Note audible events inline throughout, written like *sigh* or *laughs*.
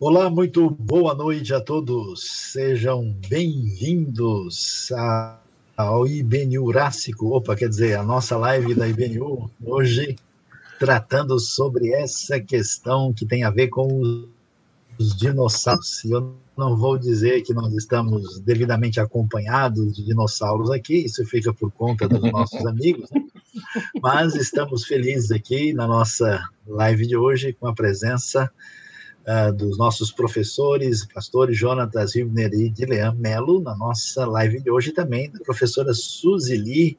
Olá, muito boa noite a todos. Sejam bem-vindos ao IBNU Urássico. Opa, quer dizer, a nossa live da IBNU hoje tratando sobre essa questão que tem a ver com os dinossauros. Eu não vou dizer que nós estamos devidamente acompanhados de dinossauros aqui, isso fica por conta dos nossos *laughs* amigos, né? mas estamos felizes aqui na nossa live de hoje com a presença uh, dos nossos professores, pastores Jonatas Hibner e Dilean Melo, na nossa live de hoje também, da professora Suzy Lee,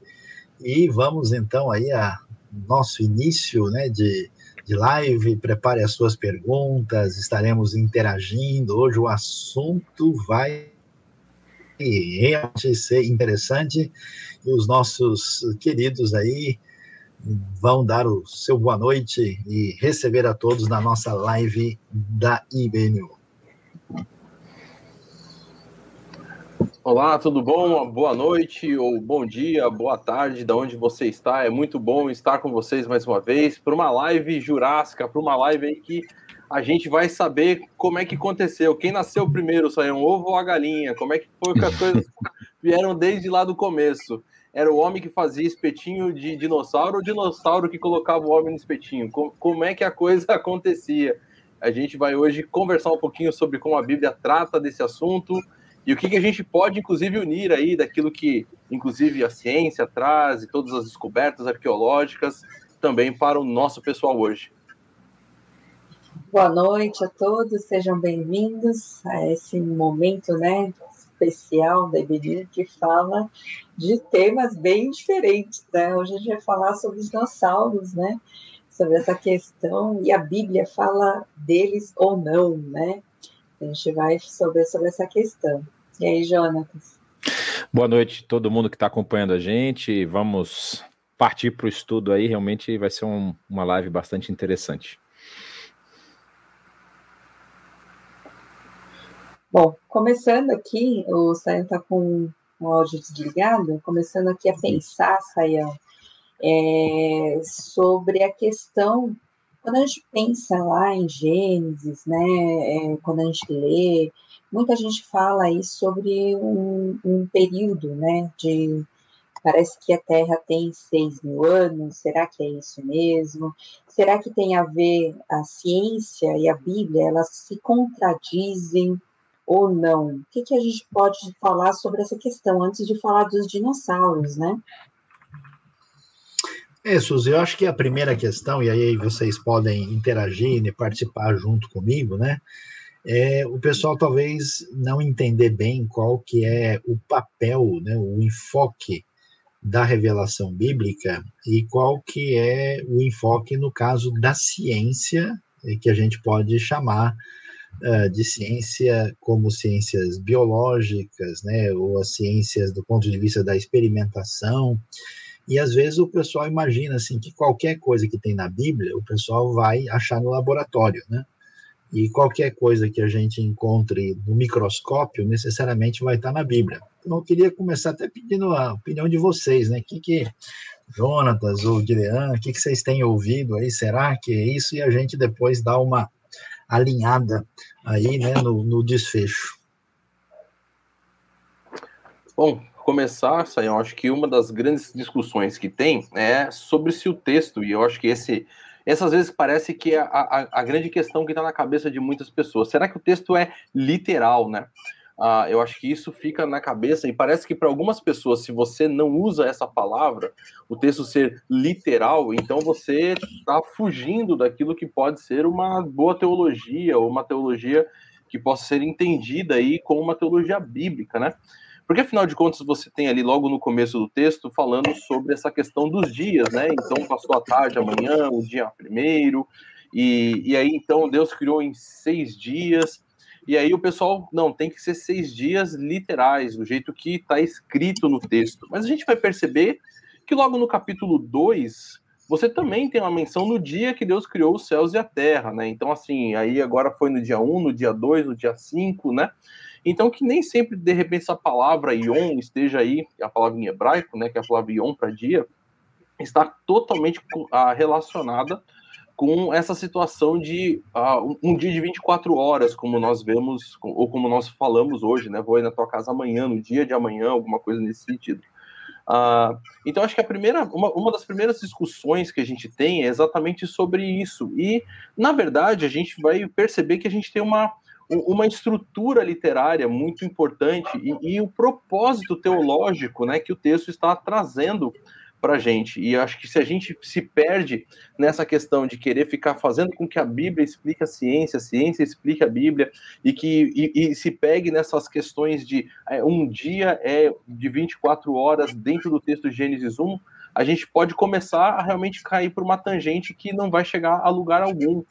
e vamos então aí a nosso início né, de, de live, prepare as suas perguntas, estaremos interagindo, hoje o assunto vai realmente ser interessante, e os nossos queridos aí, vão dar o seu boa noite e receber a todos na nossa live da IBNU. Olá, tudo bom? Boa noite, ou bom dia, boa tarde, de onde você está. É muito bom estar com vocês mais uma vez para uma live jurássica, para uma live aí que a gente vai saber como é que aconteceu. Quem nasceu primeiro, saiu um ovo ou a galinha? Como é que foi que as coisas *laughs* vieram desde lá do começo? Era o homem que fazia espetinho de dinossauro ou dinossauro que colocava o homem no espetinho? Como, como é que a coisa *laughs* acontecia? A gente vai hoje conversar um pouquinho sobre como a Bíblia trata desse assunto e o que, que a gente pode, inclusive, unir aí daquilo que, inclusive, a ciência traz e todas as descobertas arqueológicas também para o nosso pessoal hoje. Boa noite a todos, sejam bem-vindos a esse momento, né, especial da IBD que fala de temas bem diferentes, né? Hoje a gente vai falar sobre os dinossauros, né? Sobre essa questão, e a Bíblia fala deles ou não, né? A gente vai sobre, sobre essa questão. E aí, Jonatas? Boa noite todo mundo que está acompanhando a gente. Vamos partir para o estudo aí. Realmente vai ser um, uma live bastante interessante. Bom, começando aqui, o Saião está com o áudio desligado, começando aqui a pensar, Saião, é, sobre a questão, quando a gente pensa lá em Gênesis, né, é, quando a gente lê, muita gente fala aí sobre um, um período, né, de parece que a Terra tem 6 mil anos, será que é isso mesmo? Será que tem a ver a ciência e a Bíblia, elas se contradizem? Ou não? O que, que a gente pode falar sobre essa questão antes de falar dos dinossauros, né? É, Suzy, eu acho que a primeira questão, e aí vocês podem interagir e participar junto comigo, né? É, o pessoal talvez não entender bem qual que é o papel, né, o enfoque da revelação bíblica e qual que é o enfoque no caso da ciência, que a gente pode chamar uh, de ciência como ciências biológicas, né, ou as ciências do ponto de vista da experimentação. E às vezes o pessoal imagina assim que qualquer coisa que tem na Bíblia, o pessoal vai achar no laboratório, né? E qualquer coisa que a gente encontre no microscópio necessariamente vai estar na Bíblia. Então eu queria começar até pedindo a opinião de vocês, né? O que que Jonatas ou Guilherme, o que, que vocês têm ouvido aí? Será que é isso? E a gente depois dá uma alinhada aí, né, no, no desfecho. Bom, começar, eu acho que uma das grandes discussões que tem é sobre se o texto, e eu acho que esse, essas vezes parece que é a, a, a grande questão que está na cabeça de muitas pessoas. Será que o texto é literal, né? Uh, eu acho que isso fica na cabeça e parece que para algumas pessoas, se você não usa essa palavra, o texto ser literal, então você está fugindo daquilo que pode ser uma boa teologia ou uma teologia que possa ser entendida aí como uma teologia bíblica, né? Porque afinal de contas você tem ali logo no começo do texto falando sobre essa questão dos dias, né? Então passou a tarde, amanhã, o dia primeiro, e, e aí então Deus criou em seis dias. E aí o pessoal, não, tem que ser seis dias literais, do jeito que está escrito no texto. Mas a gente vai perceber que logo no capítulo 2, você também tem uma menção no dia que Deus criou os céus e a terra, né? Então, assim, aí agora foi no dia 1, um, no dia 2, no dia 5, né? Então, que nem sempre, de repente, essa palavra Yom esteja aí, a palavra em hebraico, né? Que é a palavra Yom para dia, está totalmente ah, relacionada com essa situação de uh, um dia de 24 horas, como nós vemos, ou como nós falamos hoje, né? Vou ir na tua casa amanhã, no dia de amanhã, alguma coisa nesse sentido. Uh, então, acho que a primeira, uma, uma das primeiras discussões que a gente tem é exatamente sobre isso. E, na verdade, a gente vai perceber que a gente tem uma, uma estrutura literária muito importante e, e o propósito teológico né, que o texto está trazendo para a gente. E acho que se a gente se perde nessa questão de querer ficar fazendo com que a Bíblia explique a ciência, a ciência explique a Bíblia, e que e, e se pegue nessas questões de é, um dia é de 24 horas dentro do texto de Gênesis 1, a gente pode começar a realmente cair por uma tangente que não vai chegar a lugar algum.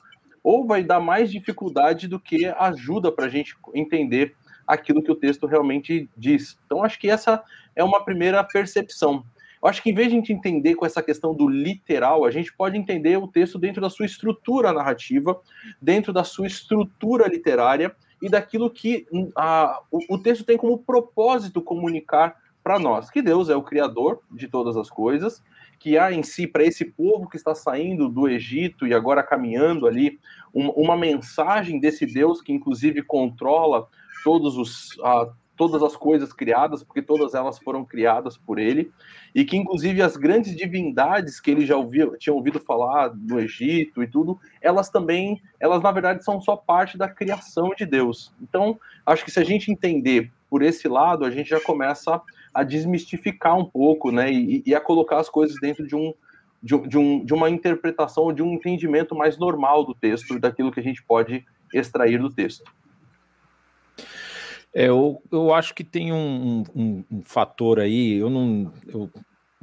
Ou vai dar mais dificuldade do que ajuda para a gente entender aquilo que o texto realmente diz. Então, acho que essa é uma primeira percepção. Eu acho que em vez de a gente entender com essa questão do literal, a gente pode entender o texto dentro da sua estrutura narrativa, dentro da sua estrutura literária e daquilo que hum, a, o, o texto tem como propósito comunicar para nós, que Deus é o criador de todas as coisas, que há em si para esse povo que está saindo do Egito e agora caminhando ali uma, uma mensagem desse Deus que inclusive controla todos os uh, todas as coisas criadas, porque todas elas foram criadas por ele, e que inclusive as grandes divindades que ele já ouvia, tinha ouvido falar no Egito e tudo, elas também, elas na verdade são só parte da criação de Deus. Então, acho que se a gente entender por esse lado, a gente já começa a desmistificar um pouco, né, e, e a colocar as coisas dentro de um de, de, um, de uma interpretação, de um entendimento mais normal do texto, daquilo que a gente pode extrair do texto. É, eu, eu acho que tem um, um, um fator aí, eu não. Eu,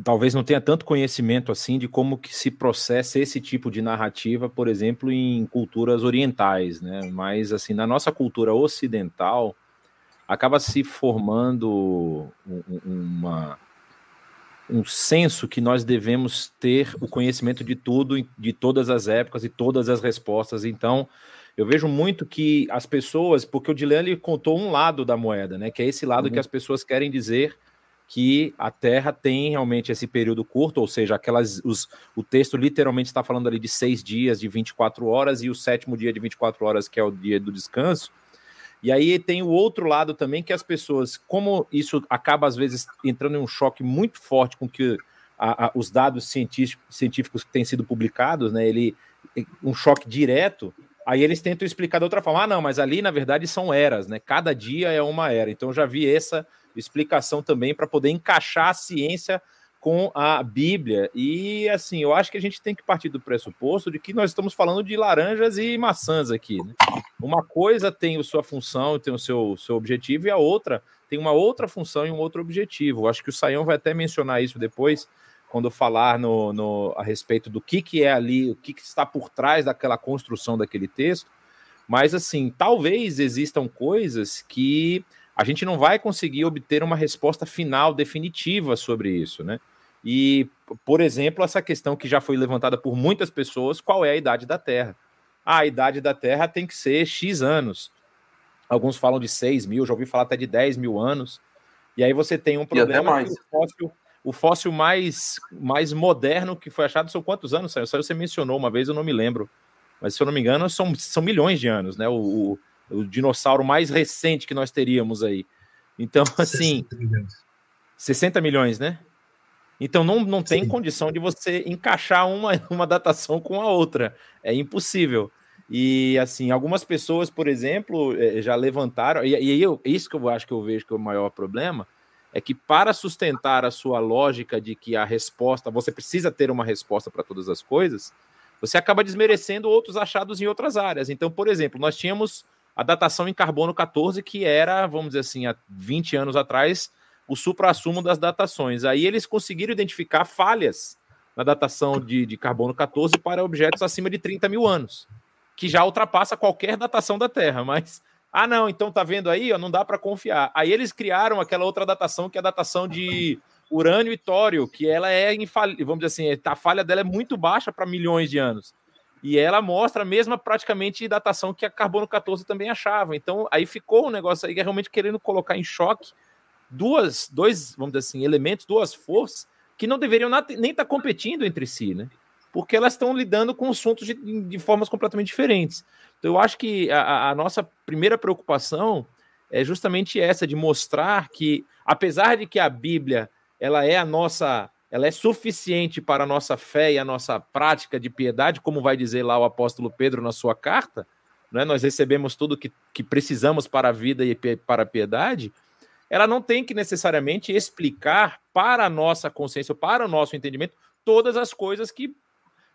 talvez não tenha tanto conhecimento assim de como que se processa esse tipo de narrativa, por exemplo, em culturas orientais, né? Mas assim, na nossa cultura ocidental, acaba se formando uma, um senso que nós devemos ter o conhecimento de tudo, de todas as épocas e todas as respostas. Então, eu vejo muito que as pessoas, porque o Dylan ele contou um lado da moeda, né? Que é esse lado uhum. que as pessoas querem dizer que a Terra tem realmente esse período curto, ou seja, aquelas, os, o texto literalmente está falando ali de seis dias de 24 horas e o sétimo dia de 24 horas, que é o dia do descanso. E aí tem o outro lado também, que as pessoas, como isso acaba às vezes entrando em um choque muito forte com que a, a, os dados científicos que têm sido publicados, né? Ele um choque direto, Aí eles tentam explicar de outra forma. Ah, não, mas ali na verdade são eras, né? Cada dia é uma era. Então já vi essa explicação também para poder encaixar a ciência com a Bíblia. E assim, eu acho que a gente tem que partir do pressuposto de que nós estamos falando de laranjas e maçãs aqui. Né? Uma coisa tem a sua função, tem o seu, seu objetivo, e a outra tem uma outra função e um outro objetivo. Eu acho que o Saião vai até mencionar isso depois quando falar no, no, a respeito do que, que é ali, o que, que está por trás daquela construção daquele texto. Mas, assim, talvez existam coisas que a gente não vai conseguir obter uma resposta final, definitiva sobre isso, né? E, por exemplo, essa questão que já foi levantada por muitas pessoas: qual é a idade da Terra? Ah, a idade da Terra tem que ser X anos. Alguns falam de 6 mil, já ouvi falar até de 10 mil anos. E aí você tem um problema que o fóssil, o fóssil mais, mais moderno que foi achado são quantos anos, Saiu? Você mencionou uma vez, eu não me lembro. Mas se eu não me engano, são, são milhões de anos, né? O, o, o dinossauro mais recente que nós teríamos aí. Então, assim. 60 milhões, 60 milhões né? Então não, não tem Sim. condição de você encaixar uma, uma datação com a outra. É impossível. E assim, algumas pessoas, por exemplo, eh, já levantaram, e, e eu, isso que eu acho que eu vejo que é o maior problema, é que para sustentar a sua lógica de que a resposta, você precisa ter uma resposta para todas as coisas, você acaba desmerecendo outros achados em outras áreas. Então, por exemplo, nós tínhamos a datação em carbono 14, que era, vamos dizer assim, há 20 anos atrás, o supra-sumo das datações. Aí eles conseguiram identificar falhas na datação de, de carbono 14 para objetos acima de 30 mil anos, que já ultrapassa qualquer datação da Terra, mas ah, não, então tá vendo aí, ó, não dá para confiar. Aí eles criaram aquela outra datação, que é a datação de urânio e tório, que ela é infalível, vamos dizer assim, a falha dela é muito baixa para milhões de anos. E ela mostra a mesma praticamente datação que a carbono 14 também achava. Então, aí ficou um negócio aí é realmente querendo colocar em choque duas, dois, vamos dizer assim, elementos, duas forças que não deveriam nem estar tá competindo entre si, né? porque elas estão lidando com assuntos de, de formas completamente diferentes. Então, eu acho que a, a nossa primeira preocupação é justamente essa de mostrar que, apesar de que a Bíblia ela é a nossa, ela é suficiente para a nossa fé e a nossa prática de piedade, como vai dizer lá o apóstolo Pedro na sua carta, né? nós recebemos tudo que, que precisamos para a vida e para a piedade, ela não tem que necessariamente explicar para a nossa consciência, para o nosso entendimento, todas as coisas que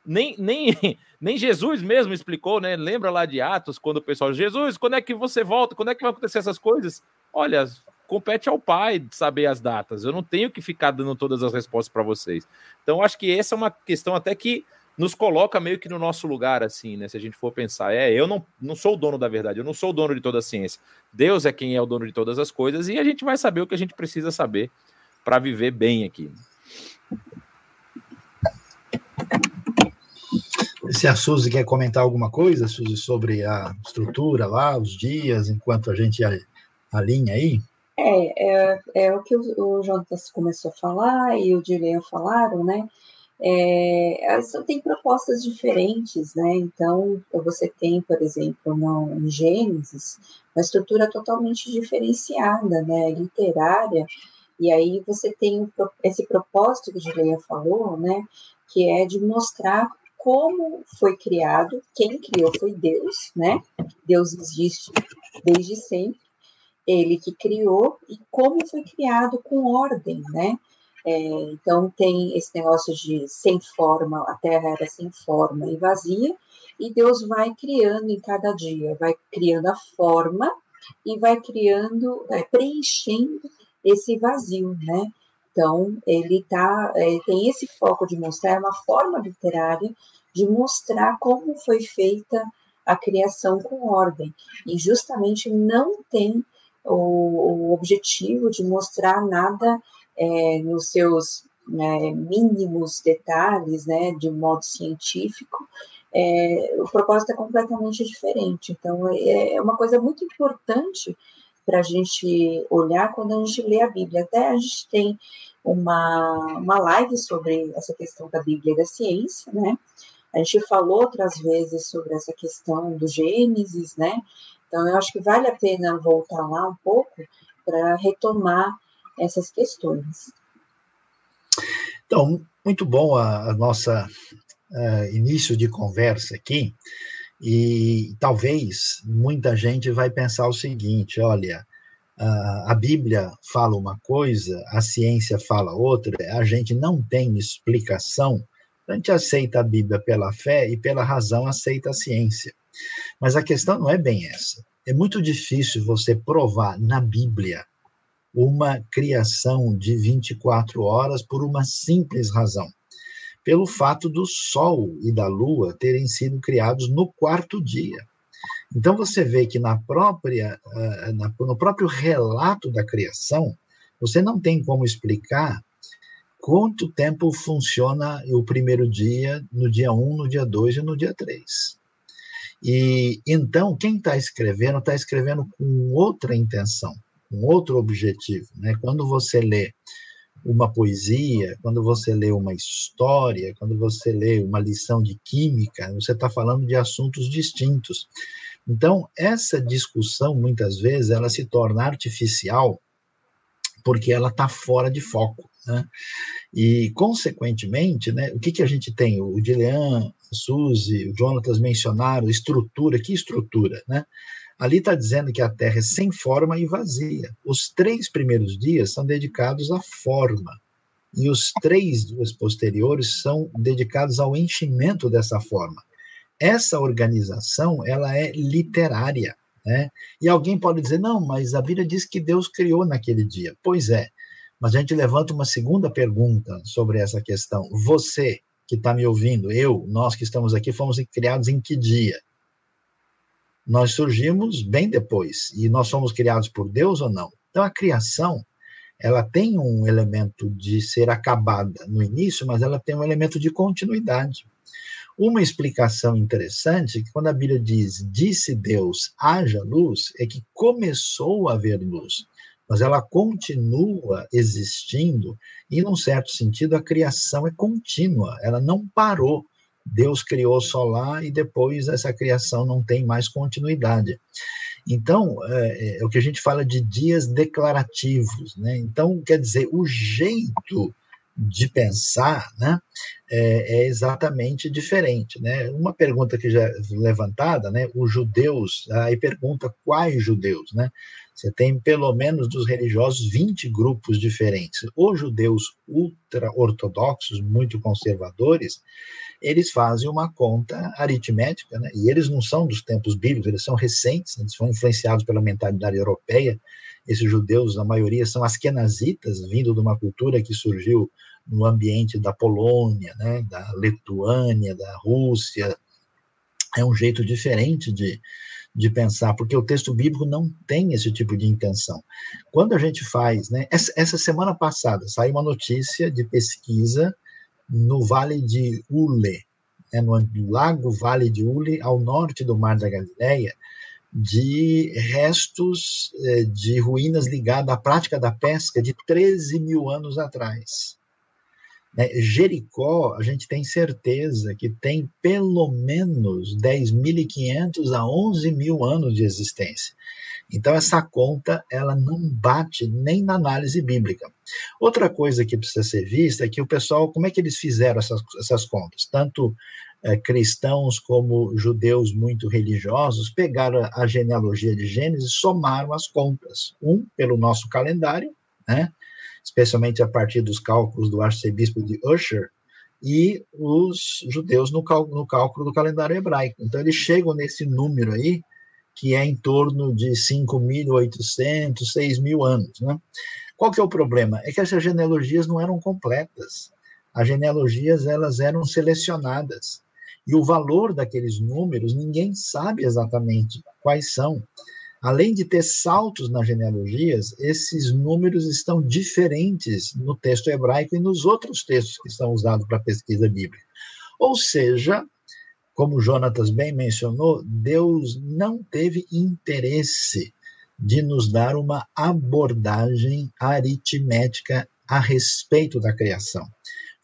nem, nem, *laughs* nem Jesus mesmo explicou, né? Lembra lá de Atos, quando o pessoal, Jesus, quando é que você volta? Quando é que vai acontecer essas coisas? Olha, compete ao pai saber as datas. Eu não tenho que ficar dando todas as respostas para vocês. Então, acho que essa é uma questão até que nos coloca meio que no nosso lugar, assim, né? Se a gente for pensar, é, eu não, não sou o dono da verdade, eu não sou o dono de toda a ciência. Deus é quem é o dono de todas as coisas e a gente vai saber o que a gente precisa saber para viver bem aqui. Se a Suzy quer comentar alguma coisa, Suzy, sobre a estrutura lá, os dias, enquanto a gente alinha aí? É, é, é o que o, o Jonas começou a falar e o Dilean falaram, né? É, tem propostas diferentes, né? Então, você tem, por exemplo, no, em Gênesis, uma estrutura totalmente diferenciada, né? Literária, e aí você tem esse propósito que o Juliana falou, né? Que é de mostrar como foi criado, quem criou foi Deus, né? Deus existe desde sempre, ele que criou e como foi criado com ordem, né? É, então tem esse negócio de sem forma, a Terra era sem forma e vazia, e Deus vai criando em cada dia, vai criando a forma e vai criando, vai preenchendo esse vazio, né? Então ele tá, é, tem esse foco de mostrar uma forma literária de mostrar como foi feita a criação com ordem e justamente não tem o, o objetivo de mostrar nada é, nos seus né, mínimos detalhes, né, de um modo científico, é, o propósito é completamente diferente. Então, é, é uma coisa muito importante para a gente olhar quando a gente lê a Bíblia. Até a gente tem uma, uma live sobre essa questão da Bíblia e da ciência, né? A gente falou outras vezes sobre essa questão do Gênesis, né? Então, eu acho que vale a pena voltar lá um pouco para retomar essas questões. Então, muito bom a, a nossa uh, início de conversa aqui. E talvez muita gente vai pensar o seguinte: olha, a Bíblia fala uma coisa, a ciência fala outra, a gente não tem explicação, a gente aceita a Bíblia pela fé e pela razão aceita a ciência. Mas a questão não é bem essa. É muito difícil você provar na Bíblia uma criação de 24 horas por uma simples razão. Pelo fato do Sol e da Lua terem sido criados no quarto dia. Então você vê que na própria, ah, no próprio relato da criação, você não tem como explicar quanto tempo funciona o primeiro dia, no dia 1, no dia 2 e no dia 3. E então, quem está escrevendo, está escrevendo com outra intenção um outro objetivo. Né? Quando você lê uma poesia, quando você lê uma história, quando você lê uma lição de química, você está falando de assuntos distintos. Então, essa discussão, muitas vezes, ela se torna artificial porque ela está fora de foco. Né? E, consequentemente, né, o que, que a gente tem? O Dilean, a Suzy, o Jonatas mencionaram estrutura. Que estrutura? Né? Ali está dizendo que a Terra é sem forma e vazia. Os três primeiros dias são dedicados à forma, e os três dias posteriores são dedicados ao enchimento dessa forma. Essa organização ela é literária. Né? E alguém pode dizer, não, mas a Bíblia diz que Deus criou naquele dia. Pois é, mas a gente levanta uma segunda pergunta sobre essa questão. Você que está me ouvindo, eu, nós que estamos aqui, fomos criados em que dia? Nós surgimos bem depois e nós somos criados por Deus ou não? Então a criação ela tem um elemento de ser acabada no início, mas ela tem um elemento de continuidade. Uma explicação interessante é que quando a Bíblia diz disse Deus haja luz, é que começou a haver luz, mas ela continua existindo e, num certo sentido, a criação é contínua, ela não parou Deus criou só lá e depois essa criação não tem mais continuidade. Então, é, é, o que a gente fala de dias declarativos, né? Então, quer dizer, o jeito de pensar, né, é, é, exatamente diferente, né? Uma pergunta que já é levantada, né, os judeus, aí pergunta quais judeus, né? Você tem pelo menos dos religiosos 20 grupos diferentes. Os judeus ultra-ortodoxos, muito conservadores, eles fazem uma conta aritmética, né? e eles não são dos tempos bíblicos, eles são recentes, eles foram influenciados pela mentalidade europeia. Esses judeus, a maioria, são askenazitas, vindo de uma cultura que surgiu no ambiente da Polônia, né? da Lituânia, da Rússia. É um jeito diferente de, de pensar, porque o texto bíblico não tem esse tipo de intenção. Quando a gente faz, né, essa, essa semana passada saiu uma notícia de pesquisa no Vale de Ule, né, no Lago Vale de Ule, ao norte do Mar da Galileia, de restos eh, de ruínas ligadas à prática da pesca de 13 mil anos atrás. Né, Jericó, a gente tem certeza que tem pelo menos 10.500 a 11 mil anos de existência. Então essa conta ela não bate nem na análise bíblica. Outra coisa que precisa ser vista é que o pessoal, como é que eles fizeram essas, essas contas? Tanto é, cristãos como judeus muito religiosos pegaram a genealogia de Gênesis e somaram as contas. Um pelo nosso calendário, né? Especialmente a partir dos cálculos do arcebispo de Usher, e os judeus no, no cálculo do calendário hebraico. Então eles chegam nesse número aí, que é em torno de 5.800, 6.000 anos. Né? Qual que é o problema? É que essas genealogias não eram completas. As genealogias elas eram selecionadas. E o valor daqueles números, ninguém sabe exatamente quais são. Além de ter saltos nas genealogias, esses números estão diferentes no texto hebraico e nos outros textos que são usados para pesquisa bíblica. Ou seja, como Jonatas bem mencionou, Deus não teve interesse de nos dar uma abordagem aritmética a respeito da criação.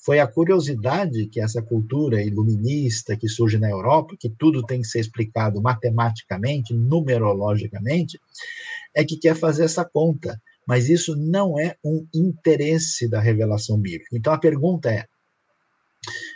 Foi a curiosidade que essa cultura iluminista que surge na Europa, que tudo tem que ser explicado matematicamente, numerologicamente, é que quer fazer essa conta. Mas isso não é um interesse da revelação bíblica. Então a pergunta é: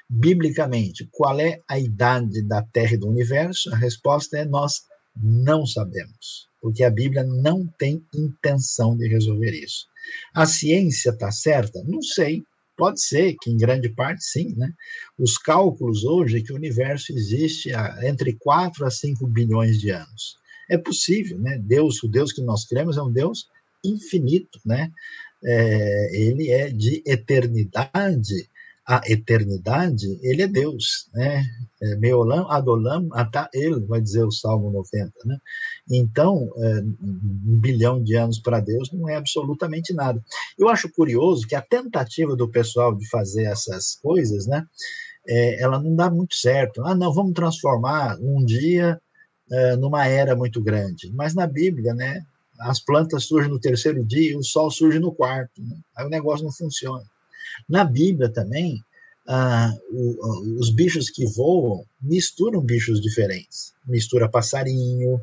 Biblicamente, qual é a idade da Terra e do universo? A resposta é: nós não sabemos, porque a Bíblia não tem intenção de resolver isso. A ciência está certa? Não sei. Pode ser que, em grande parte, sim. Né? Os cálculos hoje é que o universo existe há entre 4 a 5 bilhões de anos. É possível, né? Deus, o Deus que nós cremos é um Deus infinito, né? É, ele é de eternidade a eternidade, ele é Deus, né? É, Meolam, Adolam, Ata ele, vai dizer o Salmo 90, né? Então, é, um bilhão de anos para Deus não é absolutamente nada. Eu acho curioso que a tentativa do pessoal de fazer essas coisas, né? É, ela não dá muito certo. Ah, não, vamos transformar um dia numa era muito grande. Mas na Bíblia, né? As plantas surgem no terceiro dia o sol surge no quarto. Né? Aí o negócio não funciona. Na Bíblia também, ah, o, os bichos que voam misturam bichos diferentes. Mistura passarinho,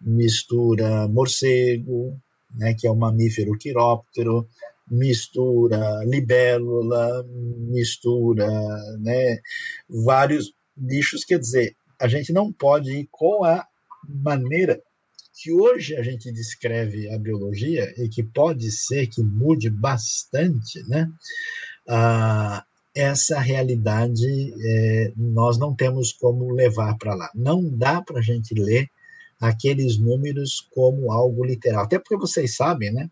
mistura morcego, né, que é um mamífero quiróptero, mistura libélula, mistura né, vários bichos. Quer dizer, a gente não pode ir com a maneira que hoje a gente descreve a biologia e que pode ser que mude bastante, né? Ah, essa realidade é, nós não temos como levar para lá. Não dá para a gente ler aqueles números como algo literal. Até porque vocês sabem, né,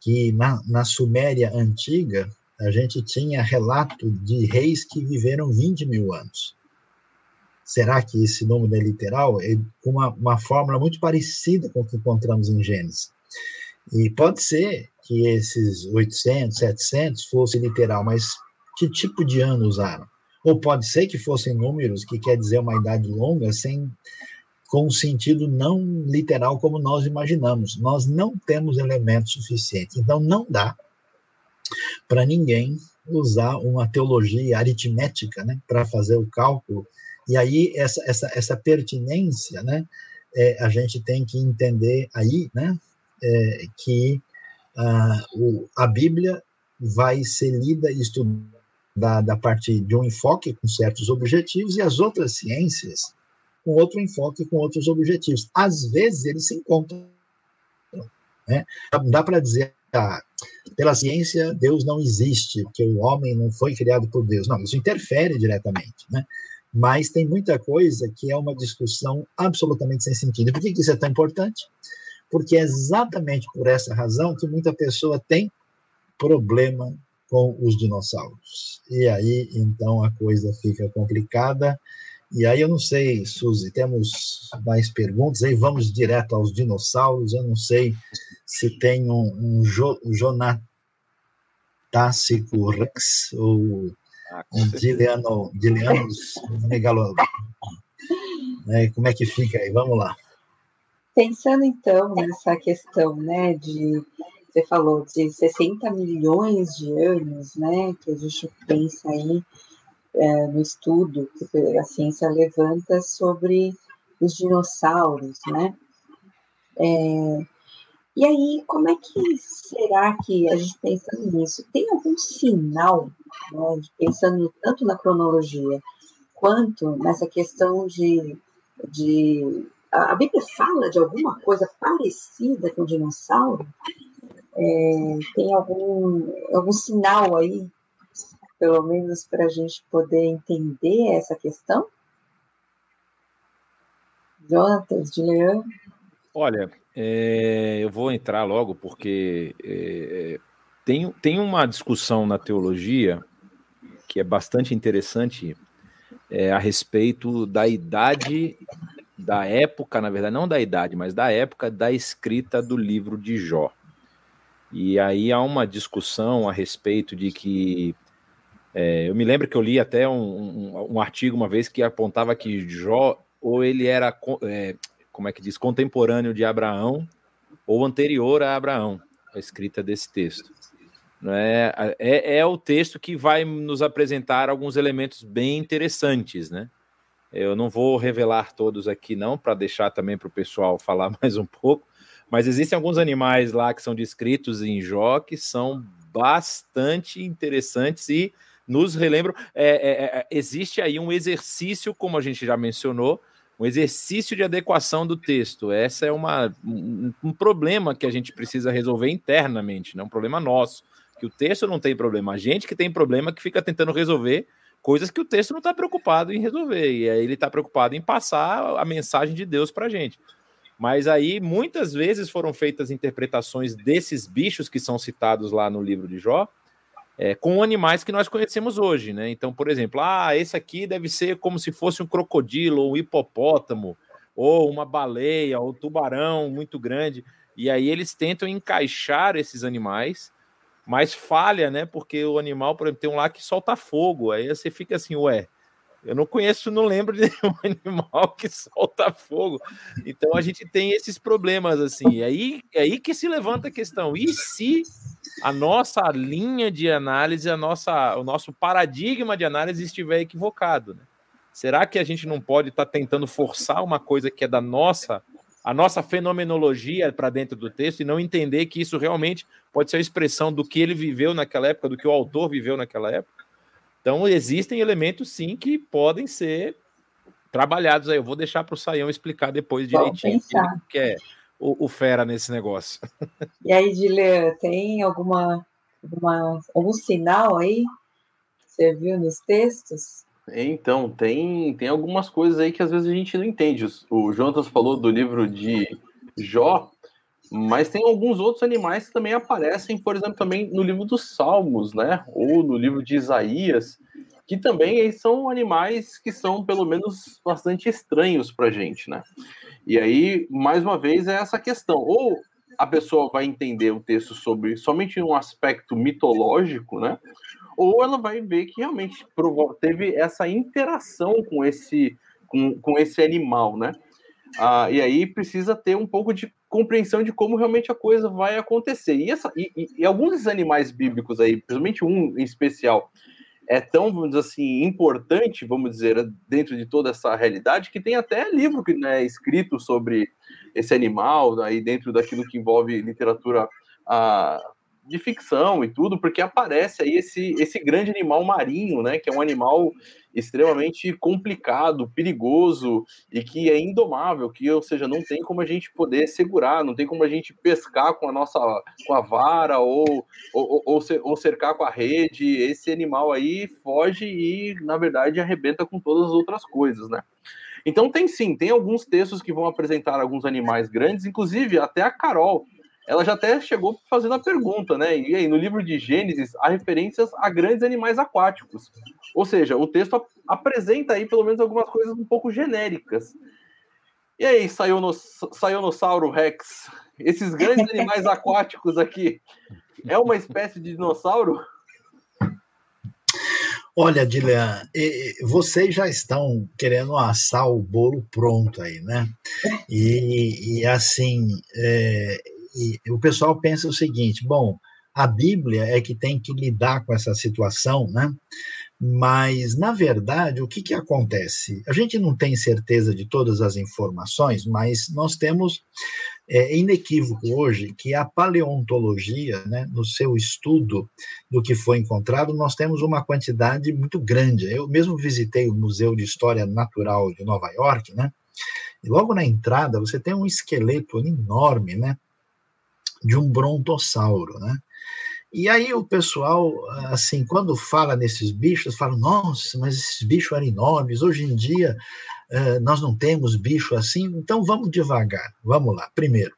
que na, na Suméria antiga a gente tinha relato de reis que viveram 20 mil anos. Será que esse número é literal? É uma, uma fórmula muito parecida com o que encontramos em Gênesis. E pode ser que esses 800, 700 fosse literal, mas que tipo de ano usaram? Ou pode ser que fossem números que quer dizer uma idade longa sem com um sentido não literal como nós imaginamos. Nós não temos elementos suficientes. Então não dá para ninguém usar uma teologia aritmética né, para fazer o cálculo. E aí, essa, essa, essa pertinência, né, é, a gente tem que entender aí né, é, que a, o, a Bíblia vai ser lida e estudada a partir de um enfoque com certos objetivos e as outras ciências com outro enfoque, com outros objetivos. Às vezes eles se encontram. Né? Dá para dizer, ah, pela ciência, Deus não existe, porque o homem não foi criado por Deus. Não, isso interfere diretamente. Né? Mas tem muita coisa que é uma discussão absolutamente sem sentido. Por que isso é tão importante? Porque é exatamente por essa razão que muita pessoa tem problema com os dinossauros. E aí, então, a coisa fica complicada e aí eu não sei, Suzy, temos mais perguntas aí, vamos direto aos dinossauros, eu não sei se tem um, um jo, Jonatássico Rex ou ah, um Diliano, Dilianos Megalo. *laughs* Né, como é que fica aí? Vamos lá. Pensando então nessa questão, né, de você falou de 60 milhões de anos, né, que a gente pensa aí é, no estudo que a ciência levanta sobre os dinossauros, né? É, e aí, como é que será que a gente pensando nisso, tem algum sinal, né, pensando tanto na cronologia quanto nessa questão de, de a Bíblia fala de alguma coisa parecida com o dinossauro? É, tem algum, algum sinal aí pelo menos para a gente poder entender essa questão? Jonatas, de Leão? Olha, é, eu vou entrar logo porque é, tem, tem uma discussão na teologia que é bastante interessante é, a respeito da idade, da época, na verdade, não da idade, mas da época da escrita do livro de Jó. E aí há uma discussão a respeito de que é, eu me lembro que eu li até um, um, um, artigo uma vez que apontava que Jó, ou ele era, é, como é que diz, contemporâneo de Abraão, ou anterior a Abraão, a escrita desse texto. É, é, é, o texto que vai nos apresentar alguns elementos bem interessantes, né? Eu não vou revelar todos aqui, não, para deixar também para o pessoal falar *laughs* mais um pouco, mas existem alguns animais lá que são descritos em Jó que são bastante interessantes e nos relembram. É, é, é, existe aí um exercício, como a gente já mencionou, um exercício de adequação do texto. Essa é uma, um, um problema que a gente precisa resolver internamente, não né? um problema nosso. Que o texto não tem problema, a gente que tem problema que fica tentando resolver coisas que o texto não está preocupado em resolver. E aí ele está preocupado em passar a mensagem de Deus para a gente. Mas aí muitas vezes foram feitas interpretações desses bichos que são citados lá no livro de Jó, é, com animais que nós conhecemos hoje, né? Então, por exemplo, ah, esse aqui deve ser como se fosse um crocodilo, ou um hipopótamo, ou uma baleia, ou um tubarão muito grande. E aí eles tentam encaixar esses animais, mas falha, né? Porque o animal, por exemplo, tem um lá que solta fogo. Aí você fica assim, ué, eu não conheço, não lembro de nenhum *laughs* animal que solta fogo. Então a gente tem esses problemas assim. E aí, é aí que se levanta a questão: e se a nossa linha de análise, a nossa, o nosso paradigma de análise estiver equivocado? Né? Será que a gente não pode estar tá tentando forçar uma coisa que é da nossa, a nossa fenomenologia para dentro do texto e não entender que isso realmente pode ser a expressão do que ele viveu naquela época, do que o autor viveu naquela época? Então, existem elementos, sim, que podem ser trabalhados aí. Eu vou deixar para o Saião explicar depois direitinho o que é o, o, fera nesse negócio. *laughs* E aí, Dilean, tem alguma, alguma, algum sinal aí que você viu nos textos? Então, tem, tem algumas coisas aí que às vezes a gente não entende. O Jonas falou do livro de Jó, mas tem alguns outros animais que também aparecem, por exemplo, também no livro dos Salmos, né? Ou no livro de Isaías, que também são animais que são, pelo menos, bastante estranhos para a gente, né? E aí, mais uma vez, é essa questão. Ou a pessoa vai entender o texto sobre somente um aspecto mitológico, né? Ou ela vai ver que realmente teve essa interação com esse, com, com esse animal, né? Ah, e aí precisa ter um pouco de compreensão de como realmente a coisa vai acontecer. E, essa, e, e, e alguns animais bíblicos aí, principalmente um em especial, é tão, vamos dizer assim, importante, vamos dizer, dentro de toda essa realidade, que tem até livro que né, escrito sobre esse animal, aí dentro daquilo que envolve literatura ah, de ficção e tudo, porque aparece aí esse, esse grande animal marinho, né, que é um animal extremamente complicado, perigoso e que é indomável, que ou seja, não tem como a gente poder segurar, não tem como a gente pescar com a nossa com a vara ou ou, ou, ou cercar com a rede. Esse animal aí foge e na verdade arrebenta com todas as outras coisas, né? Então tem sim, tem alguns textos que vão apresentar alguns animais grandes, inclusive até a Carol ela já até chegou fazendo a pergunta, né? E aí, no livro de Gênesis, há referências a grandes animais aquáticos. Ou seja, o texto apresenta aí pelo menos algumas coisas um pouco genéricas. E aí, Saionossauro Rex, esses grandes *laughs* animais aquáticos aqui, é uma espécie de dinossauro? Olha, Dilean, vocês já estão querendo assar o bolo pronto aí, né? E, e assim, é, e o pessoal pensa o seguinte: bom, a Bíblia é que tem que lidar com essa situação, né? Mas, na verdade, o que, que acontece? A gente não tem certeza de todas as informações, mas nós temos é inequívoco hoje que a paleontologia, né, no seu estudo do que foi encontrado, nós temos uma quantidade muito grande. Eu mesmo visitei o Museu de História Natural de Nova York, né? E logo na entrada você tem um esqueleto enorme, né? De um brontossauro, né? E aí o pessoal, assim, quando fala nesses bichos, fala, nossa, mas esses bichos eram enormes, hoje em dia uh, nós não temos bicho assim, então vamos devagar, vamos lá. Primeiro,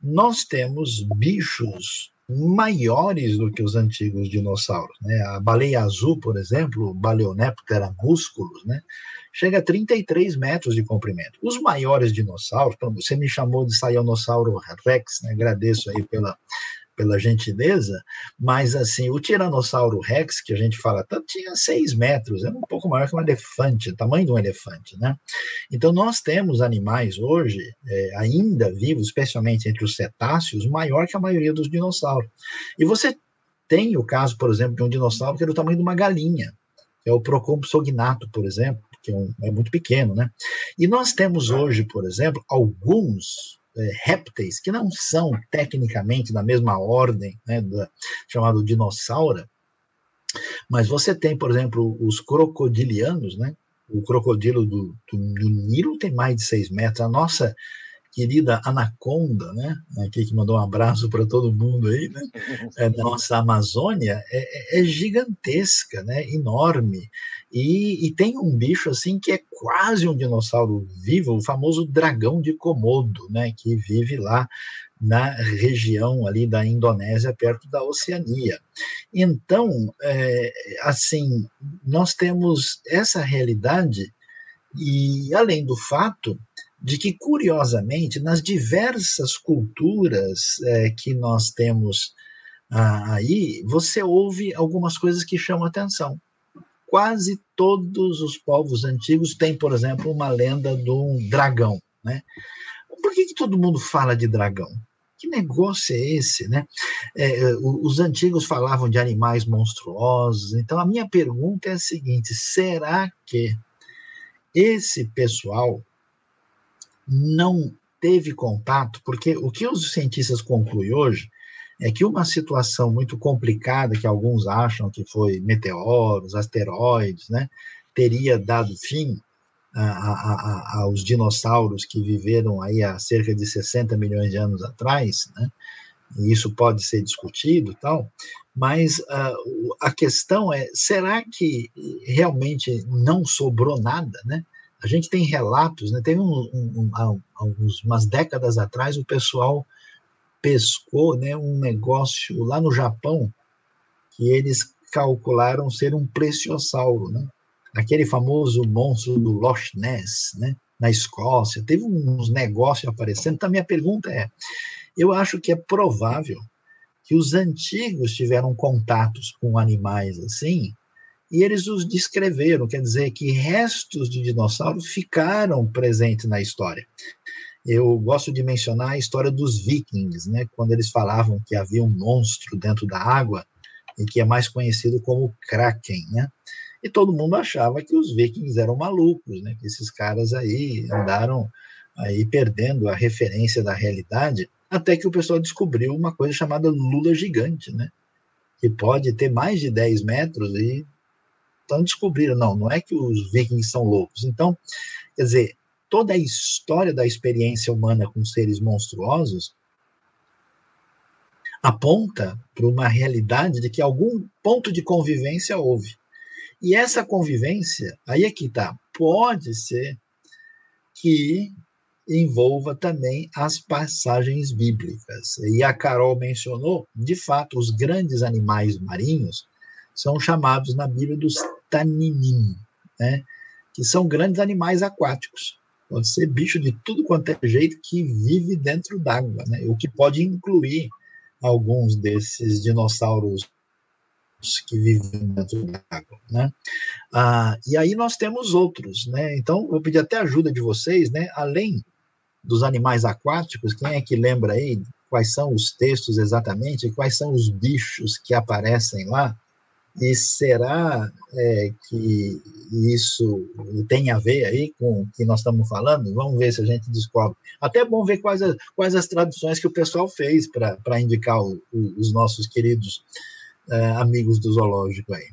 nós temos bichos maiores do que os antigos dinossauros, né? A baleia azul, por exemplo, o Baleoneptera musculus, né? Chega a 33 metros de comprimento. Os maiores dinossauros, você me chamou de Saionossauro Rex, né? agradeço aí pela, pela gentileza, mas assim, o Tiranossauro Rex, que a gente fala, tá, tinha 6 metros, é um pouco maior que um elefante, tamanho de um elefante, né? Então nós temos animais hoje, é, ainda vivos, especialmente entre os cetáceos, maior que a maioria dos dinossauros. E você tem o caso, por exemplo, de um dinossauro que é do tamanho de uma galinha, é o Procompsognato, por exemplo, que é, um, é muito pequeno, né? E nós temos hoje, por exemplo, alguns é, répteis que não são tecnicamente da mesma ordem, né, da, chamado dinossauro, mas você tem, por exemplo, os crocodilianos, né? O crocodilo do, do, do Nilo tem mais de seis metros. A nossa querida Anaconda, né? Aqui que mandou um abraço para todo mundo aí, né? É, nossa Amazônia é, é, é, gigantesca, né? Enorme. E, e, tem um bicho assim que é quase um dinossauro vivo, o famoso dragão de Komodo, né? Que vive lá na região ali da Indonésia, perto da Oceania. Então, é, assim, nós temos essa realidade e além do fato de que, curiosamente, nas diversas culturas é, que nós temos ah, aí, você ouve algumas coisas que chamam atenção. Quase todos os povos antigos têm, por exemplo, uma lenda de um dragão. Né? Por que, que todo mundo fala de dragão? Que negócio é esse, né? É, os antigos falavam de animais monstruosos. Então, a minha pergunta é a seguinte: será que esse pessoal não teve contato, porque o que os cientistas concluem hoje é que uma situação muito complicada, que alguns acham que foi meteoros, asteroides, né, teria dado fim a, a, a, aos dinossauros que viveram aí há cerca de 60 milhões de anos atrás, né, e isso pode ser discutido tal, mas uh, a questão é, será que realmente não sobrou nada, né? A gente tem relatos, né? Teve um, um, um, umas décadas atrás o pessoal pescou, né, um negócio lá no Japão que eles calcularam ser um plesiosauro, né? Aquele famoso monstro do Loch Ness, né? Na Escócia, teve uns negócios aparecendo. Então, minha pergunta é: eu acho que é provável que os antigos tiveram contatos com animais assim, e eles os descreveram, quer dizer que restos de dinossauros ficaram presentes na história. Eu gosto de mencionar a história dos vikings, né, quando eles falavam que havia um monstro dentro da água, e que é mais conhecido como Kraken, né? E todo mundo achava que os vikings eram malucos, né? Que esses caras aí andaram aí perdendo a referência da realidade, até que o pessoal descobriu uma coisa chamada lula gigante, né? Que pode ter mais de 10 metros e então descobriram, não, não é que os vikings são loucos. Então, quer dizer, toda a história da experiência humana com seres monstruosos aponta para uma realidade de que algum ponto de convivência houve. E essa convivência, aí é está, pode ser que envolva também as passagens bíblicas. E a Carol mencionou, de fato, os grandes animais marinhos são chamados na Bíblia dos taninim, né? que são grandes animais aquáticos. Pode ser bicho de tudo quanto é jeito que vive dentro d'água, né? o que pode incluir alguns desses dinossauros que vivem dentro da água, né? Ah, e aí nós temos outros, né? Então, vou pedir até ajuda de vocês, né? Além dos animais aquáticos, quem é que lembra aí quais são os textos exatamente, quais são os bichos que aparecem lá? E será é, que isso tem a ver aí com o que nós estamos falando? Vamos ver se a gente descobre. Até é bom ver quais, as, quais as traduções que o pessoal fez para indicar o, o, os nossos queridos é, amigos do zoológico aí.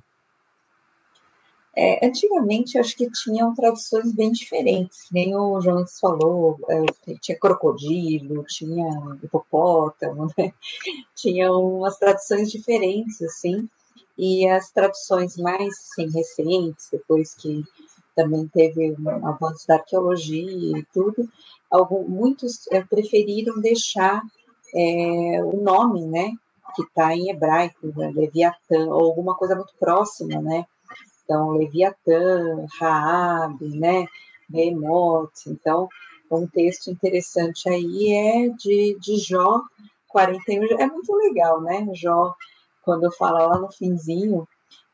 É, antigamente, acho que tinham traduções bem diferentes, nem o Jonas falou, é, tinha crocodilo, tinha hipopótamo, né? *laughs* tinha umas traduções diferentes, assim, e as traduções mais assim, recentes, depois que também teve um avanço da arqueologia e tudo, muitos é, preferiram deixar é, o nome, né, que está em hebraico, né, Leviatã, ou alguma coisa muito próxima, né, então Leviatã, Raab, né, Behemoth, então um texto interessante aí é de, de Jó 41, é muito legal, né, Jó quando fala lá no finzinho,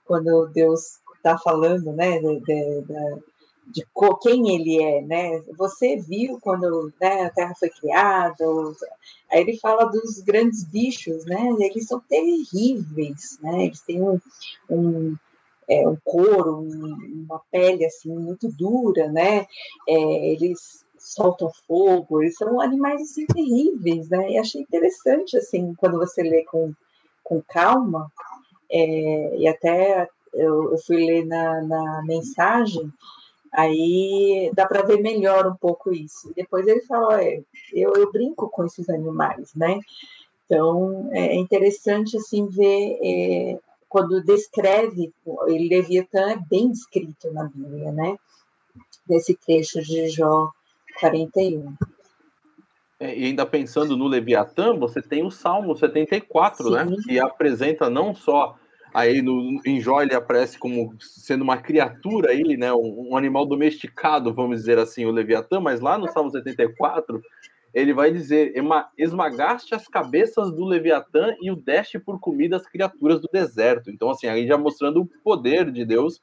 quando Deus está falando, né, de, de, de, de, quem ele é, né? Você viu quando né, a Terra foi criada? Aí ele fala dos grandes bichos, né? Eles são terríveis, né? Eles têm um, um é, um couro, um, uma pele assim muito dura, né? É, eles soltam fogo, eles são animais assim terríveis, né? E achei interessante assim quando você lê com com calma, é, e até eu, eu, fui ler na, na mensagem, aí dá para ver melhor um pouco isso. Depois ele fala, é, eu, eu brinco com esses animais, né? Então é interessante assim ver é, quando descreve, ele Leviatã é bem descrito na Bíblia, né? Desse trecho de Jó 41. É, e ainda pensando no Leviatã, você tem o Salmo 74, né, Sim. né? Que apresenta não só aí no, em Jó ele aparece como sendo uma criatura ele, né, um, um, animal domesticado, vamos dizer assim, o Leviatã, mas lá no Salmo 74 ele vai dizer: esmagaste as cabeças do Leviatã e o deste por comida às criaturas do deserto. Então, assim, aí já mostrando o poder de Deus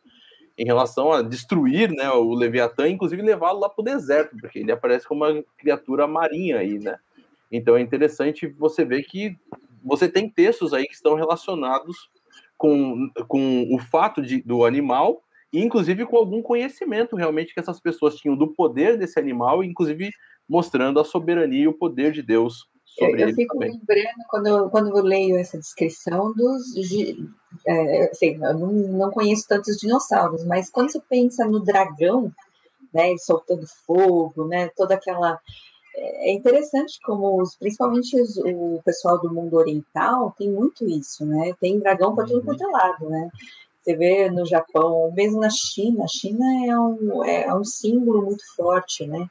em relação a destruir né, o Leviatã, inclusive levá-lo lá para o deserto, porque ele aparece como uma criatura marinha aí, né? Então é interessante você ver que você tem textos aí que estão relacionados com, com o fato de, do animal e inclusive com algum conhecimento realmente que essas pessoas tinham do poder desse animal, inclusive mostrando a soberania e o poder de Deus eu, eu fico também. lembrando, quando eu, quando eu leio essa descrição dos. É, assim, eu não, não conheço tantos dinossauros, mas quando você pensa no dragão, né, soltando fogo, né, toda aquela. É, é interessante como, os, principalmente os, o pessoal do mundo oriental tem muito isso, né? Tem dragão para tudo uhum. quanto é lado, né? Você vê no Japão, mesmo na China, a China é um, é um símbolo muito forte, né?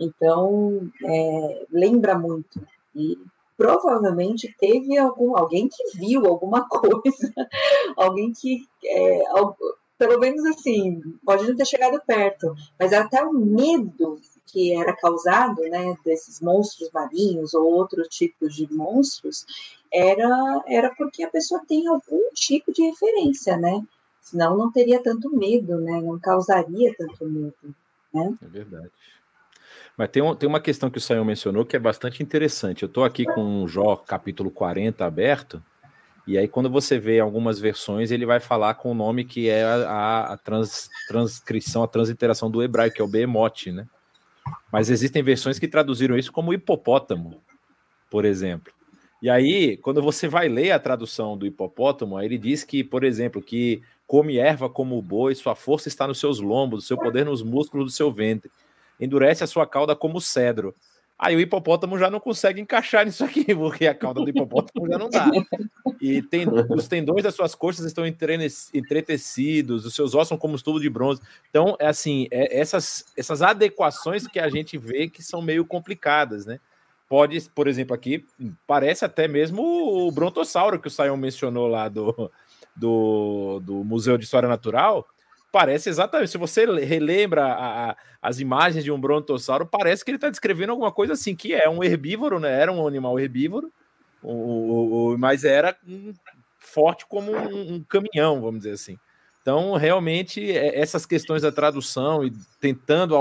Então, é, lembra muito. E provavelmente teve algum, alguém que viu alguma *laughs* coisa, alguém que, é, pelo menos assim, pode não ter chegado perto, mas até o medo que era causado, né, desses monstros marinhos ou outros tipos de monstros, era, era porque a pessoa tem algum tipo de referência, né? Senão não teria tanto medo, né? Não causaria tanto medo, né? É verdade. Mas tem, um, tem uma questão que o Sayão mencionou que é bastante interessante. Eu estou aqui com o Jó capítulo 40 aberto, e aí quando você vê algumas versões, ele vai falar com o nome que é a, a trans, transcrição, a transliteração do hebraico, que é o Behemoth, né? Mas existem versões que traduziram isso como hipopótamo, por exemplo. E aí, quando você vai ler a tradução do hipopótamo, ele diz que, por exemplo, que come erva como o boi, sua força está nos seus lombos, seu poder nos músculos do seu ventre. Endurece a sua cauda como cedro. Aí o hipopótamo já não consegue encaixar nisso aqui, *laughs* porque a cauda do hipopótamo já não dá. E tem, os tendões das suas coxas estão entretecidos, os seus ossos são como tubos de bronze. Então, é assim, é essas, essas adequações que a gente vê que são meio complicadas, né? Pode, por exemplo, aqui, parece até mesmo o brontossauro que o Sayão mencionou lá do, do, do Museu de História Natural, parece exatamente. Se você relembra a, a, as imagens de um brontossauro, parece que ele está descrevendo alguma coisa assim, que é um herbívoro, né? Era um animal herbívoro, o, o, mas era um, forte como um, um, caminhão, vamos dizer assim. Então, realmente, é, essas questões da tradução e tentando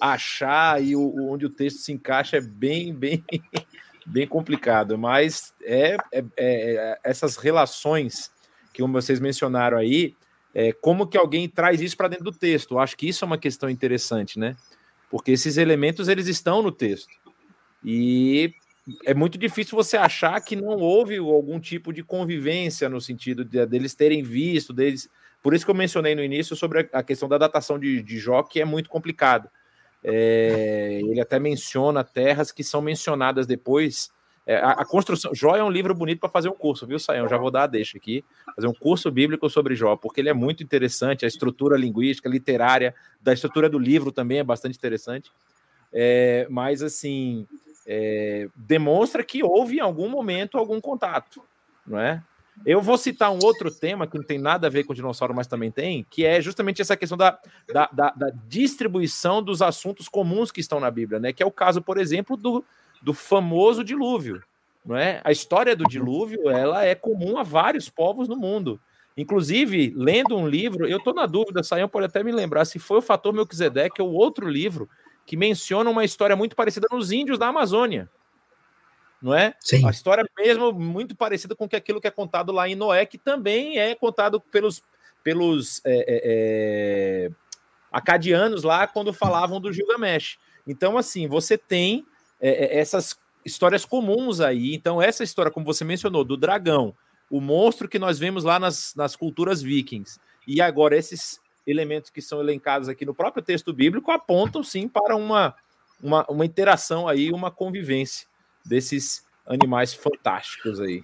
achar e o, onde o texto se encaixa é bem, bem, *laughs* bem complicado. Mas é, é, é essas relações que vocês mencionaram aí, é, como que alguém traz isso para dentro do texto? Eu acho que isso é uma questão interessante, né? Porque esses elementos eles estão no texto. E é muito difícil você achar que não houve algum tipo de convivência no sentido de, deles terem visto, deles. Por isso que eu mencionei no início sobre a questão da datação de, de Jó, que é muito complicado. É, ele até menciona terras que são mencionadas depois é, a, a, construção. Jó é um livro bonito para fazer um curso, viu, Sayão? Já vou dar a deixa aqui. Fazer um curso bíblico sobre Jó, porque ele é muito interessante. A estrutura linguística, literária, da estrutura do livro também é bastante interessante. É, mas, assim, é, demonstra que houve em algum momento algum contato, não é? Eu vou citar um outro tema que não tem nada a ver com dinossauro, mas também tem, que é justamente essa questão da, da, da, da distribuição dos assuntos comuns que estão na Bíblia, né? Que é o caso, por exemplo, do, do famoso dilúvio, não é? A história do dilúvio, ela é comum a vários povos no mundo. Inclusive, lendo um livro, eu estou na dúvida, Sayão pode até me lembrar se foi o Fator Melquisedeque ou outro livro que menciona uma história muito parecida nos índios da Amazônia. Não é? Sim. A história mesmo muito parecida com aquilo que é contado lá em Noé, que também é contado pelos, pelos é, é, é acadianos lá quando falavam do Gilgamesh. Então, assim, você tem é, é, essas histórias comuns aí. Então, essa história, como você mencionou, do dragão, o monstro que nós vemos lá nas, nas culturas vikings, e agora esses elementos que são elencados aqui no próprio texto bíblico apontam sim para uma, uma, uma interação aí, uma convivência desses animais fantásticos aí.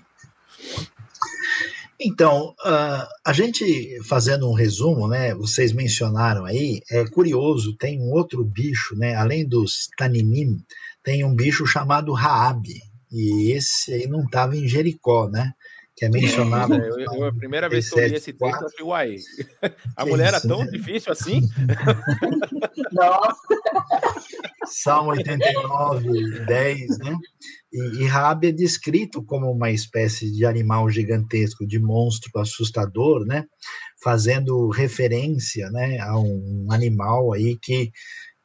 Então, uh, a gente fazendo um resumo, né? Vocês mencionaram aí, é curioso, tem um outro bicho, né? Além dos taninim, tem um bicho chamado Raabe, e esse aí não estava em Jericó, né? Que é mencionado. É, eu, eu, a primeira vez que eu li esse texto, eu falei, uai, *laughs* a que mulher isso, era tão né? difícil assim? *laughs* Nossa! Salmo 89, 10, né? E, e Raabe é descrito como uma espécie de animal gigantesco, de monstro assustador, né? Fazendo referência, né, a um animal aí que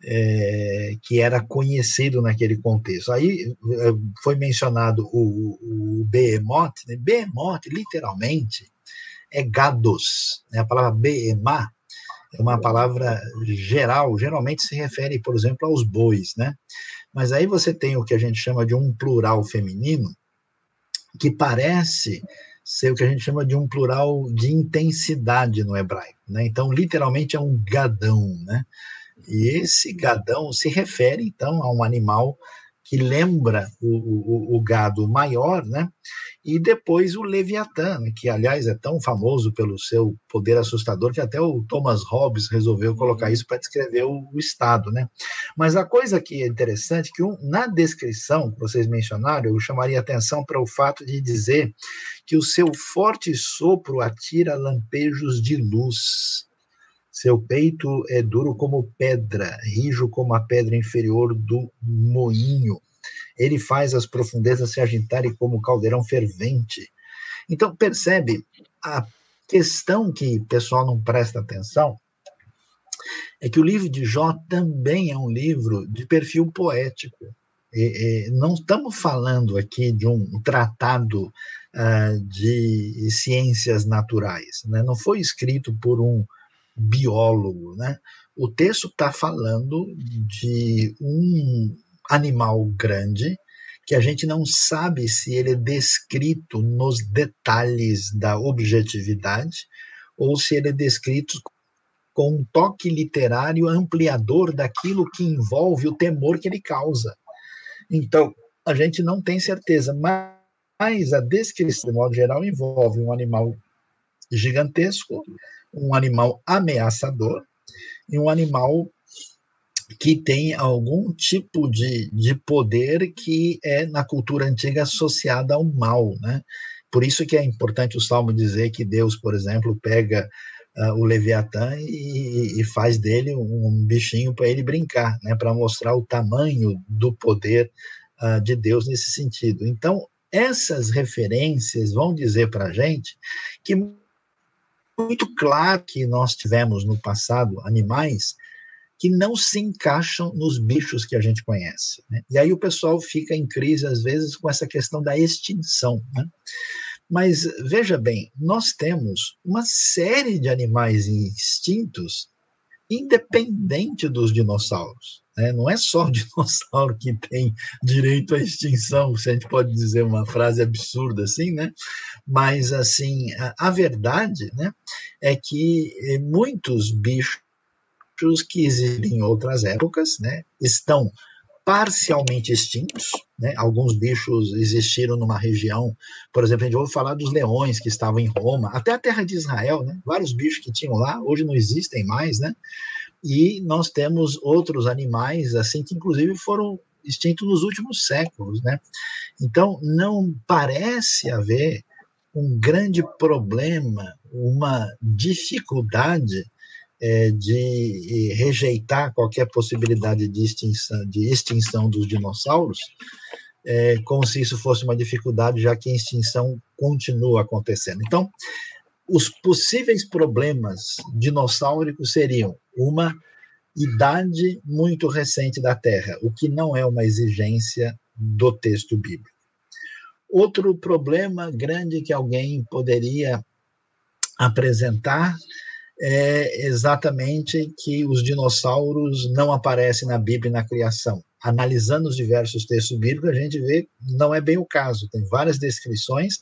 é, que era conhecido naquele contexto. Aí é, foi mencionado o, o Behemoth, né? Behemoth, literalmente, é gados. Né? A palavra Behemá é uma palavra geral, geralmente se refere, por exemplo, aos bois, né? Mas aí você tem o que a gente chama de um plural feminino, que parece ser o que a gente chama de um plural de intensidade no hebraico, né? Então, literalmente é um gadão, né? E esse gadão se refere, então, a um animal que lembra o, o, o, gado maior, né? E depois o Leviatã, né? que aliás é tão famoso pelo seu poder assustador que até o Thomas Hobbes resolveu colocar isso para descrever o, o, estado, né? Mas a coisa que é interessante que um, na descrição que vocês mencionaram, eu chamaria atenção para o fato de dizer que o seu forte sopro atira lampejos de luz. Seu peito é duro como pedra, rijo como a pedra inferior do moinho. Ele faz as profundezas se agitarem como caldeirão fervente. Então, percebe, a, questão que o pessoal não presta atenção é que o livro de Jó também é um livro de perfil poético. E, e, não estamos falando aqui de um tratado uh, de ciências naturais, né? não foi escrito por um biólogo. Né? O texto está falando de um animal grande que a gente não sabe se ele é descrito nos detalhes da objetividade ou se ele é descrito com um toque literário ampliador daquilo que envolve o temor que ele causa. Então, a gente não tem certeza, mas a descrição, de modo geral, envolve um animal gigantesco, um animal ameaçador e um animal que tem algum tipo de, de poder que é, na cultura antiga, associada ao mal, né? Por isso que é importante o Salmo dizer que Deus, por exemplo, pega uh, o Leviatã e, e, faz dele um bichinho para ele brincar, né? Para mostrar o tamanho do poder uh, de Deus nesse sentido. Então, essas referências vão dizer para a gente que muito claro que nós tivemos no passado animais que não se encaixam nos bichos que a gente conhece. Né? E aí o pessoal fica em crise, às vezes, com essa questão da extinção. Né? Mas veja bem, nós temos uma série de animais extintos independente dos dinossauros. Né? Não é só o *laughs* dinossauro que tem direito à extinção, se a gente pode dizer uma frase absurda assim, né? Mas assim, a, a verdade, né, é que eh, muitos bichos que existem em outras épocas, né, estão parcialmente extintos, né? Alguns bichos existiram numa região, por exemplo, a gente ouve falar dos leões que estavam em Roma, até a terra de Israel, né? Vários bichos que tinham lá, hoje não existem mais, né? E nós temos outros animais assim que inclusive foram extintos nos últimos séculos, né? Então não parece haver um grande problema, uma dificuldade é, de rejeitar qualquer possibilidade de extinção, de extinção dos dinossauros, é, como se isso fosse uma dificuldade, já que a extinção continua acontecendo. Então, os possíveis problemas dinossáuricos seriam uma idade muito recente da Terra, o que não é uma exigência do texto bíblico. Outro problema grande que alguém poderia apresentar é exatamente que os dinossauros não aparecem na Bíblia e na criação. Analisando os diversos textos bíblicos, a gente vê não é bem o caso. Tem várias descrições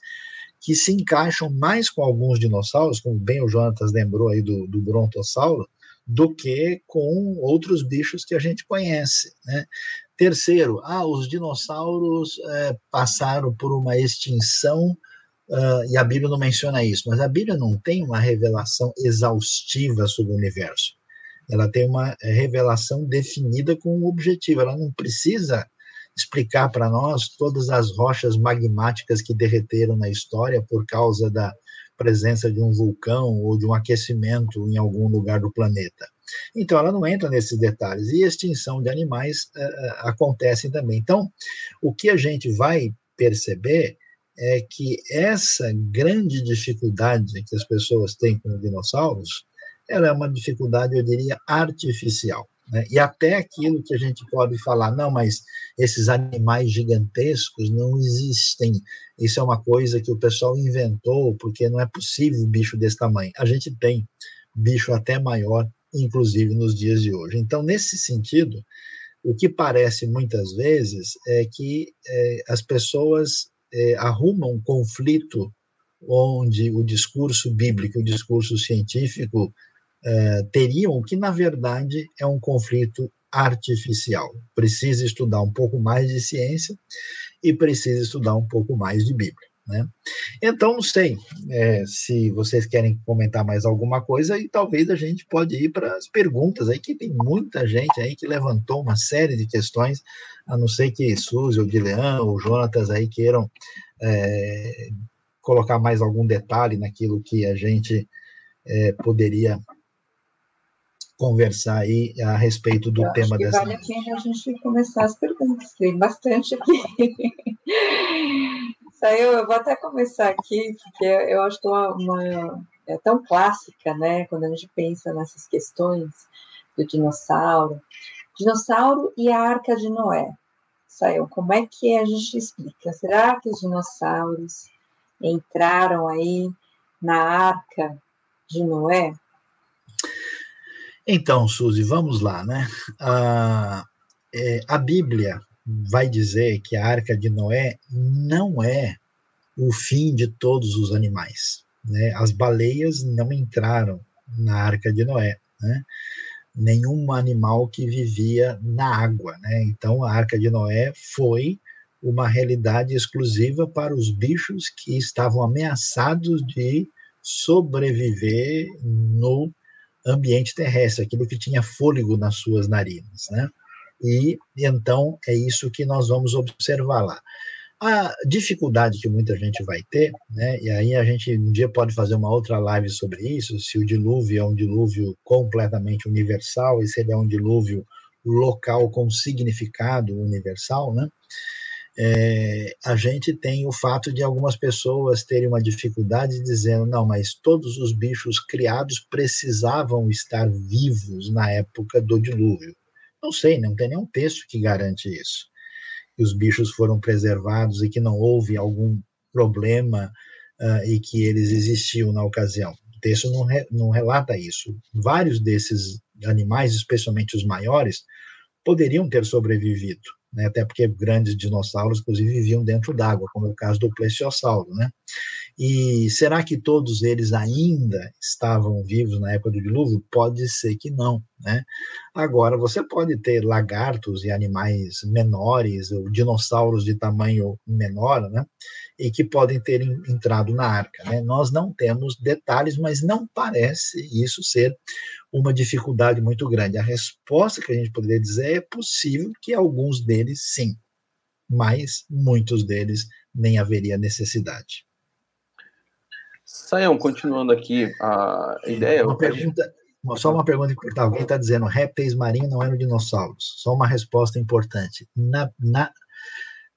que se encaixam mais com alguns dinossauros, como bem o Jonatas lembrou aí do, do brontossauro, do que com outros bichos que a gente conhece. Né? Terceiro, ah, os dinossauros é, passaram por uma extinção Uh, e a Bíblia não menciona isso, mas a Bíblia não tem uma revelação exaustiva sobre o universo. Ela tem uma revelação definida com um objetivo. Ela não precisa explicar para nós todas as rochas magmáticas que derreteram na história por causa da presença de um vulcão ou de um aquecimento em algum lugar do planeta. Então, ela não entra nesses detalhes. E extinção de animais uh, acontece também. Então, o que a gente vai perceber é que essa grande dificuldade que as pessoas têm com os dinossauros, ela é uma dificuldade, eu diria, artificial. Né? E até aquilo que a gente pode falar, não, mas esses animais gigantescos não existem. Isso é uma coisa que o pessoal inventou, porque não é possível um bicho desse tamanho. A gente tem bicho até maior, inclusive nos dias de hoje. Então, nesse sentido, o que parece muitas vezes é que é, as pessoas é, arruma um conflito onde o discurso bíblico o discurso científico é, teriam, que na verdade é um conflito artificial. Precisa estudar um pouco mais de ciência e precisa estudar um pouco mais de Bíblia. Né? Então, não sei é, se vocês querem comentar mais alguma coisa e talvez a gente pode ir para as perguntas aí, que tem muita gente aí que levantou uma série de questões, a não ser que Suzy, ou Guilherme, ou Jonatas aí queiram é, colocar mais algum detalhe naquilo que a gente é, poderia conversar aí a respeito do eu tema dessa. Vale a pena a gente começar as perguntas, tem bastante aqui. *laughs* Aí eu, vou até começar aqui, porque eu acho que uma, uma, é tão clássica, né? Quando a gente pensa nessas questões do dinossauro, dinossauro e a Arca de Noé. Saiu, como é que a gente explica? Será que os dinossauros entraram aí na Arca de Noé? Então, Suzy, vamos lá, né? A, é, a Bíblia vai dizer que a Arca de Noé não é o fim de todos os animais. Né? As baleias não entraram na Arca de Noé. Né? Nenhum animal que vivia na água. Né? Então, a Arca de Noé foi uma realidade exclusiva para os bichos que estavam ameaçados de sobreviver no ambiente terrestre, aquilo que tinha fôlego nas suas narinas, né? E, então é isso que nós vamos observar lá. A dificuldade que muita gente vai ter, né? E aí a gente um dia pode fazer uma outra live sobre isso, se o dilúvio é um dilúvio completamente universal e se ele é um dilúvio local com significado universal, né? É, a gente tem o fato de algumas pessoas terem uma dificuldade dizendo, não, mas todos os bichos criados precisavam estar vivos na época do dilúvio. Não sei, não tem nenhum texto que garante isso. Que os bichos foram preservados e que não houve algum problema uh, e que eles existiam na ocasião. O texto não, re, não relata isso. Vários desses animais, especialmente os maiores, poderiam ter sobrevivido né, até porque grandes dinossauros, inclusive, viviam dentro d'água, como é o caso do plesiosauro, né? E será que todos eles ainda estavam vivos na época do dilúvio? Pode ser que não, né? Agora, você pode ter lagartos e animais menores, ou dinossauros de tamanho menor, né? E que podem ter entrado na arca, né? Nós não temos detalhes, mas não parece isso ser uma dificuldade muito grande. A resposta que a gente poderia dizer é possível que alguns deles sim, mas muitos deles nem haveria necessidade. Saiam, continuando aqui a ideia. Uma pergunta, só uma pergunta importante. Alguém está dizendo répteis marinhos não eram dinossauros. Só uma resposta importante. Na, na,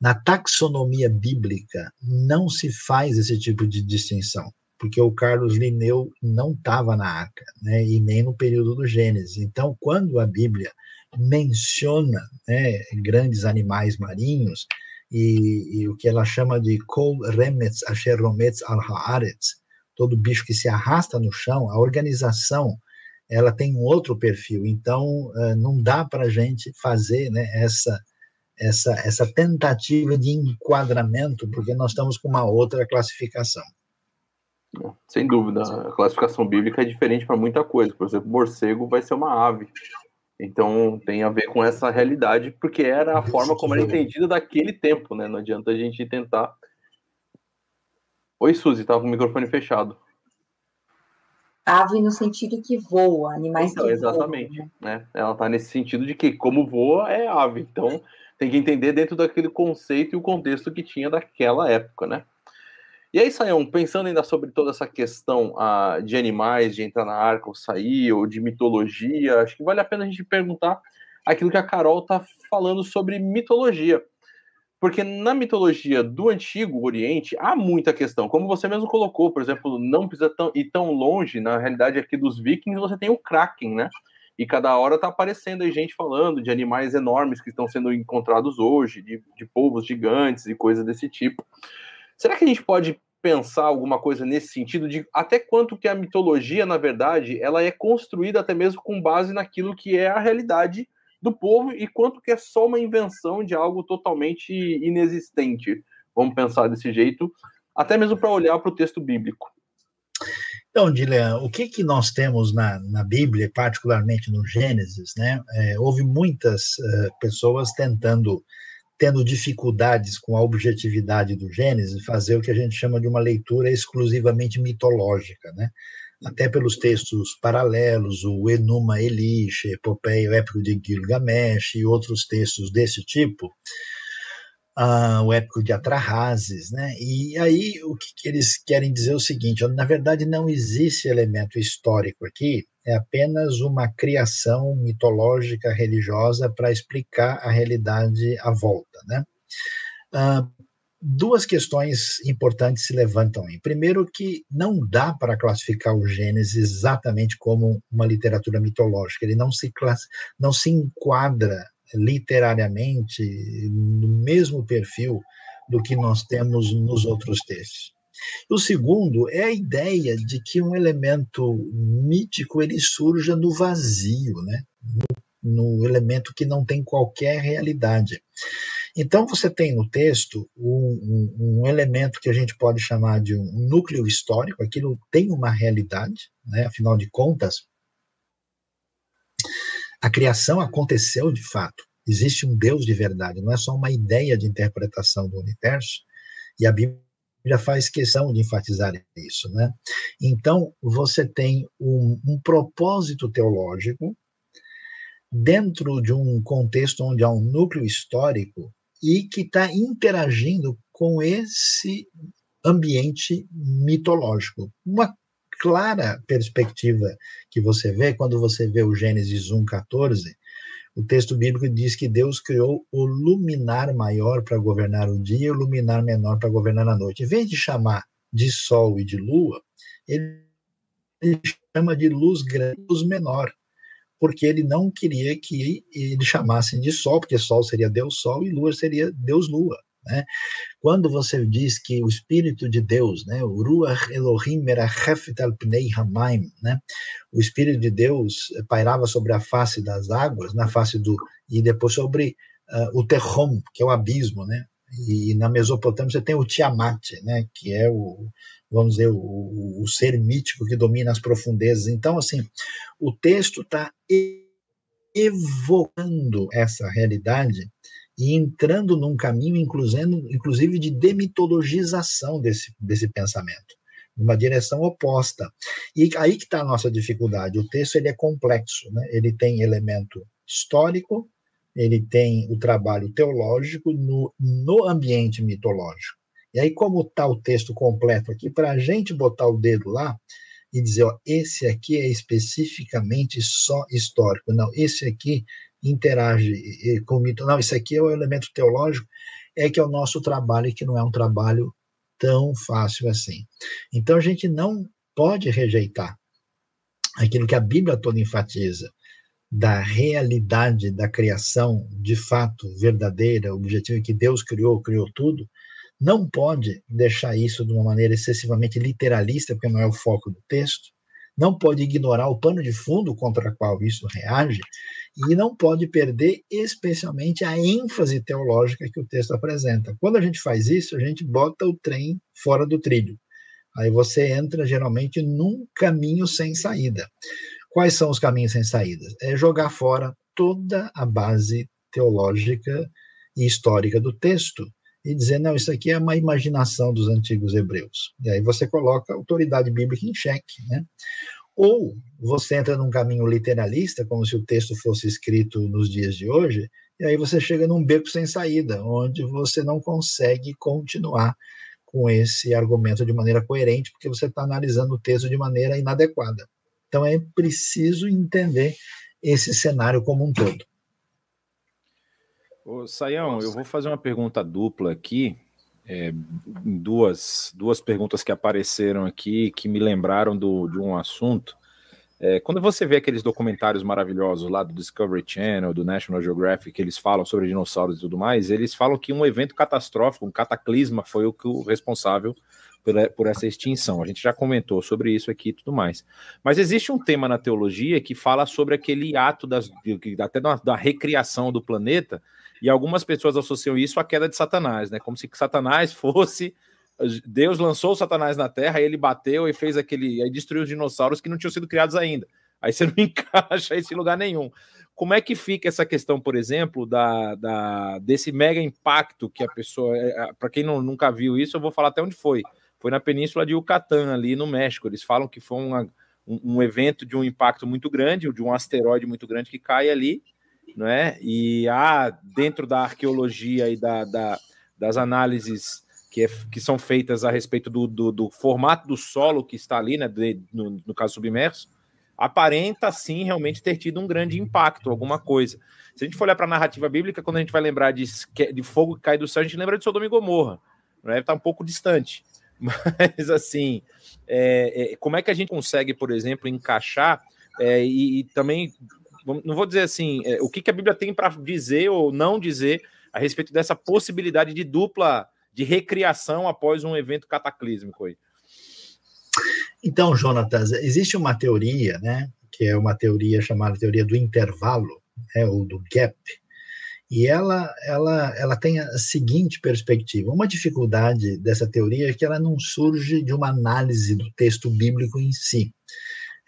na taxonomia bíblica, não se faz esse tipo de distinção porque o Carlos Linneu não estava na arca, né, e nem no período do Gênesis. Então, quando a Bíblia menciona né, grandes animais marinhos, e, e, o que ela chama de kol remetz asher rometz al haaretz, todo bicho que se arrasta no chão, a organização ela tem um outro perfil. Então, eh, não dá para a gente fazer né, essa, essa, essa tentativa de enquadramento, porque nós estamos com uma outra classificação. Sem dúvida, a classificação bíblica é diferente para muita coisa. Por exemplo, morcego vai ser uma ave. Então tem a ver com essa realidade, porque era a forma como era entendida daquele tempo, né? Não adianta a gente tentar. Oi, Suzy, estava com o microfone fechado. Ave no sentido que voa, animais então, que exatamente, voam. Exatamente. Né? Ela está nesse sentido de que, como voa, é ave. Então tem que entender dentro daquele conceito e o contexto que tinha daquela época, né? E aí, Sayão, pensando ainda sobre toda essa questão uh, de animais, de entrar na arca ou sair, ou de mitologia, acho que vale a pena a gente perguntar aquilo que a Carol está falando sobre mitologia. Porque na mitologia do Antigo Oriente há muita questão. Como você mesmo colocou, por exemplo, não precisa tão, ir tão longe, na realidade aqui dos vikings você tem o Kraken, né? E cada hora está aparecendo aí gente falando de animais enormes que estão sendo encontrados hoje, de, de povos gigantes e coisas desse tipo. Será que a gente pode pensar alguma coisa nesse sentido de até quanto que a mitologia, na verdade, ela é construída até mesmo com base naquilo que é a realidade do povo e quanto que é só uma invenção de algo totalmente inexistente. Vamos pensar desse jeito, até mesmo para olhar para o texto bíblico. Então, Dilean, o que, que nós temos na, na Bíblia, particularmente no Gênesis, né? É, houve muitas uh, pessoas tentando tendo dificuldades com a objetividade do Gênesis, fazer o que a gente chama de uma leitura exclusivamente mitológica, né? Até pelos textos paralelos, o Enuma Elish, Epopeia, Épico de Gilgamesh e outros textos desse tipo, o Épico de Atrahasis, né? E aí o que, que eles querem dizer é o seguinte: na verdade não existe elemento histórico aqui é apenas uma criação mitológica religiosa para explicar a realidade à volta, né? Duas questões importantes se levantam aí. Primeiro, que não dá para classificar o Gênesis exatamente como uma literatura mitológica, ele não se, class... não se enquadra literariamente no mesmo perfil do que nós temos nos outros textos. O segundo é a ideia de que um elemento mítico ele surja no vazio, né? no, no elemento que não tem qualquer realidade. Então, você tem no texto um, um, um, elemento que a gente pode chamar de um núcleo histórico, aquilo tem uma realidade, né? afinal de contas, a criação aconteceu de fato. Existe um Deus de verdade, não é só uma ideia de interpretação do universo, e a Bíblia faz questão de enfatizar isso. Né? Então, você tem um, um propósito teológico dentro de um contexto onde há um núcleo histórico e que está interagindo com esse ambiente mitológico. Uma clara perspectiva que você vê quando você vê o Gênesis 1:14, o texto bíblico diz que Deus criou o luminar maior para governar o dia e o luminar menor para governar a noite. Em vez de chamar de sol e de lua, ele chama de luz grande luz menor porque ele não queria que ele chamassem de Sol, porque Sol seria Deus Sol e Lua seria Deus Lua. Né? Quando você diz que o Espírito de Deus, né, o Ruach Elohim merachefet al pnei hamaim, né, o Espírito de Deus pairava sobre a face das águas, na face do e depois sobre uh, o Terrom, que é o abismo, né? E na Mesopotâmia você tem o Tiamat, né, que é o, vamos dizer, o, o ser mítico que domina as profundezas. Então, assim, o texto está evocando essa realidade e entrando num caminho, inclusive, de demitologização desse, desse pensamento, numa direção oposta. E aí que está a nossa dificuldade. O texto ele é complexo, né? ele tem elemento histórico, ele tem o trabalho teológico no, no ambiente mitológico. E aí, como está o texto completo aqui, para a gente botar o dedo lá e dizer, ó, esse aqui é especificamente só histórico, não, esse aqui interage com o mito, não, esse aqui é o elemento teológico, é que é o nosso trabalho e que não é um trabalho tão fácil assim. Então, a gente não pode rejeitar aquilo que a Bíblia toda enfatiza, da realidade da criação de fato verdadeira, objetivo que Deus criou, criou tudo, não pode deixar isso de uma maneira excessivamente literalista, porque não é o foco do texto, não pode ignorar o pano de fundo contra o qual isso reage, e não pode perder especialmente a ênfase teológica que o texto apresenta. Quando a gente faz isso, a gente bota o trem fora do trilho. Aí você entra geralmente num caminho sem saída. Quais são os caminhos sem saída? É jogar fora toda a base teológica e histórica do texto e dizer, não, isso aqui é uma imaginação dos antigos hebreus. E aí você coloca a autoridade bíblica em xeque, né? Ou você entra num caminho literalista, como se o texto fosse escrito nos dias de hoje, e aí você chega num beco sem saída, onde você não consegue continuar com esse argumento de maneira coerente, porque você está analisando o texto de maneira inadequada. Então é preciso entender esse cenário como um todo. Ô, Saião, eu vou fazer uma pergunta dupla aqui, é, duas, duas perguntas que apareceram aqui que me lembraram do, de um assunto. É, quando você vê aqueles documentários maravilhosos lá do Discovery Channel, do National Geographic, que eles falam sobre dinossauros e tudo mais, eles falam que um evento catastrófico, um cataclisma, foi o, que, o responsável por, por essa extinção. A gente já comentou sobre isso aqui e tudo mais. Mas existe um tema na teologia que fala sobre aquele ato das, até da, da recriação do planeta, e algumas pessoas associam isso à queda de Satanás, né? Como se Satanás fosse. Deus lançou Satanás na Terra, ele bateu e fez aquele. Aí destruiu os dinossauros que não tinham sido criados ainda. Aí você *laughs* não encaixa isso em lugar nenhum. Como é que fica essa questão, por exemplo, da, da desse mega impacto que a pessoa. É, é, Para quem não, nunca viu isso, eu vou falar até onde foi. Foi na península de Yucatán, ali no México. Eles falam que foi uma, um, um evento de um impacto muito grande, de um asteroide muito grande que cai ali não é? E há dentro da arqueologia e da, da das análises que, é, que, são feitas a respeito do, do, do, formato do solo que está ali, né, de, no, no, caso submerso, aparenta sim realmente ter tido um grande impacto, alguma coisa. Se a gente for olhar para a narrativa bíblica, quando a gente vai lembrar de, de fogo que cai do céu, a gente lembra de Sodoma e Gomorra. né? Está um pouco distante. *laughs* Mas, assim, é, é, como é que a gente consegue, por exemplo, encaixar é, e, e, também, não vou dizer assim, é, o que, que a Bíblia tem para dizer ou não dizer a respeito dessa possibilidade de dupla, de recriação após um evento cataclísmico aí? Então, Jonatas, existe uma teoria, né, que é uma teoria chamada teoria do intervalo, né, ou do gap, e ela, ela, ela tem a seguinte perspectiva: uma dificuldade dessa teoria é que ela não surge de uma análise do texto bíblico em si,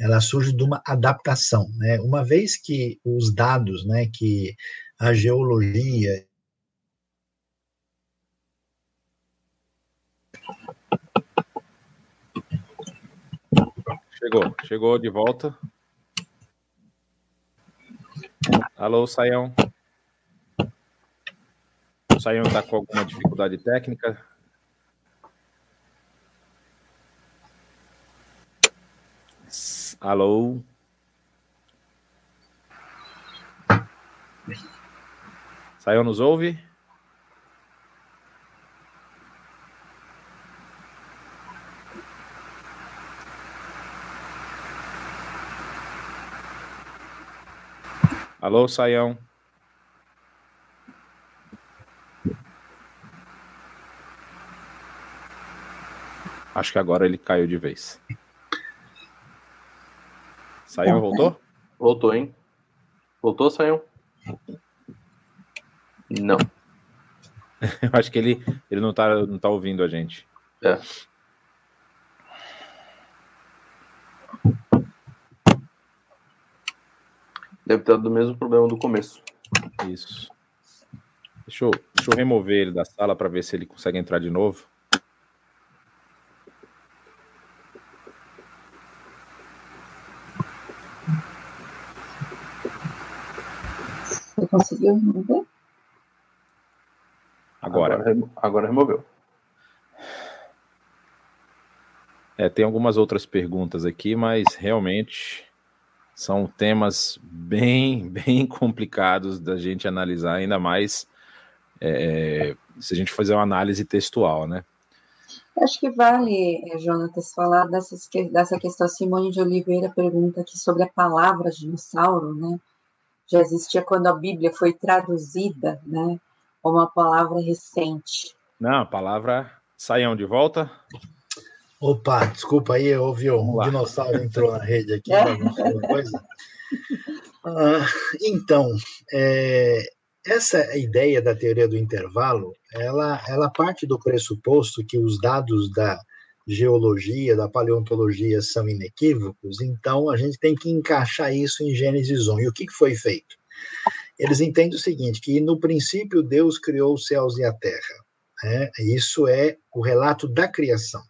ela surge de uma adaptação. Né? Uma vez que os dados, né, que a geologia Chegou, chegou de volta. Alô, Saião. O Saião está com alguma dificuldade técnica? Alô? Saião nos ouve? Alô, Saião. Acho que agora ele caiu de vez. Saião voltou? Voltou, hein? Voltou, Saião? Não. *laughs* Eu acho que ele, ele não, tá, não tá ouvindo a gente. É. Deve ter do mesmo problema do começo. Isso. Deixa eu, deixa eu remover ele da sala para ver se ele consegue entrar de novo. Conseguiu remover? Agora. Agora, agora removeu. É, tem algumas outras perguntas aqui, mas realmente são temas bem, *laughs* bem complicados da gente analisar, ainda mais é, se a gente fazer uma análise textual, né? Acho que vale, eh, Jonatas, falar dessas, dessa questão. Simone de Oliveira pergunta aqui sobre a palavra dinossauro, né? Já existia quando a Bíblia foi traduzida, né? Ou uma palavra recente. Não, a palavra saiam de volta. Opa, desculpa aí, ouvi um dinossauro entrou na rede aqui, *laughs* coisa. Ah, então, é, essa ideia da teoria do intervalo, ela, ela parte do pressuposto que os dados da geologia, da paleontologia são inequívocos, então a gente tem que encaixar isso em Gênesis 1. E o que foi feito? Eles entendem o seguinte, que no princípio Deus criou os céus e a terra. Né? Isso é o relato da criação.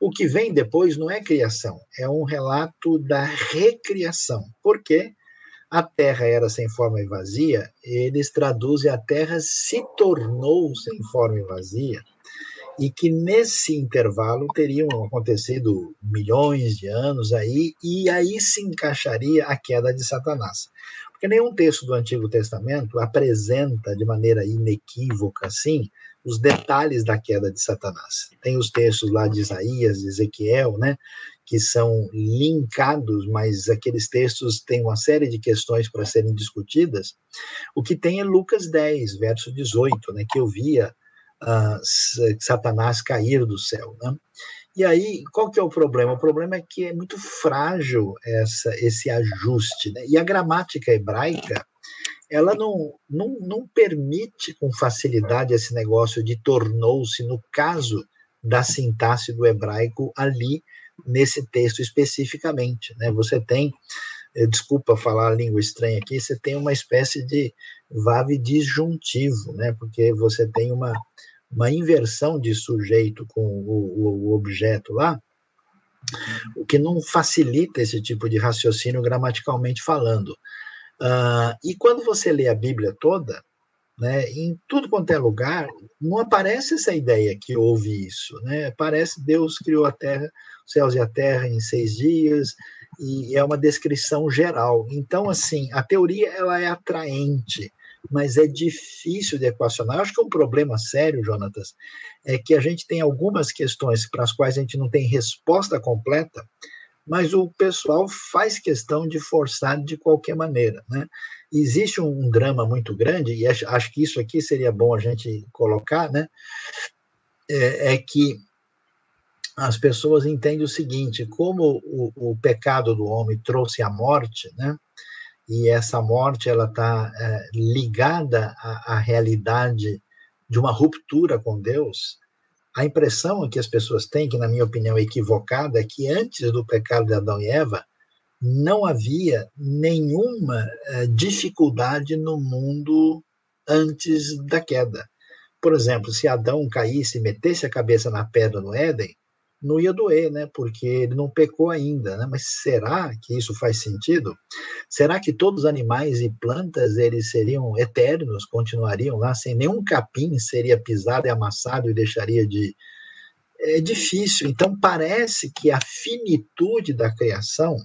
O que vem depois não é criação, é um relato da recriação. Porque a terra era sem forma e vazia, eles traduzem a terra se tornou sem forma e vazia, e que nesse intervalo teriam acontecido milhões de anos aí, e aí se encaixaria a queda de Satanás. Porque nenhum texto do Antigo Testamento apresenta de maneira inequívoca assim os detalhes da queda de Satanás. Tem os textos lá de Isaías, de Ezequiel, né, que são linkados, mas aqueles textos têm uma série de questões para serem discutidas. O que tem é Lucas 10, verso 18, né, que eu via Satanás cair do céu, né? E aí, qual que é o problema? O problema é que é muito frágil essa, esse ajuste, né? E a gramática hebraica, ela não, não, não permite com facilidade esse negócio de tornou-se, no caso da sintaxe do hebraico, ali nesse texto especificamente. Né? Você tem, eh, desculpa falar a língua estranha aqui, você tem uma espécie de vave disjuntivo, né? porque você tem uma, uma inversão de sujeito com o, o objeto lá, o que não facilita esse tipo de raciocínio gramaticalmente falando. Uh, e quando você lê a Bíblia toda, né, em tudo quanto é lugar, não aparece essa ideia que houve isso. Né? Parece Deus criou a terra, os céus e a terra em seis dias, e é uma descrição geral. Então, assim, a teoria ela é atraente, mas é difícil de equacionar. Acho que um problema sério, Jonatas, é que a gente tem algumas questões para as quais a gente não tem resposta completa, mas o pessoal faz questão de forçar de qualquer maneira, né? Existe um, drama muito grande, e acho, acho que isso aqui seria bom a gente colocar, né? É, é que as pessoas entendem o seguinte: como o, o, pecado do homem trouxe a morte, né? E essa morte ela está é, ligada à, à realidade de uma ruptura com Deus, a impressão que as pessoas têm, que na minha opinião é equivocada, é que antes do pecado de Adão e Eva, não havia nenhuma eh, dificuldade no mundo antes da queda. Por exemplo, se Adão caísse e metesse a cabeça na pedra no Éden, não ia doer, né? Porque ele não pecou ainda, né? Mas será que isso faz sentido? Será que todos os animais e plantas eles seriam eternos, continuariam lá sem nenhum capim seria pisado e amassado e deixaria de é difícil. Então parece que a finitude da criação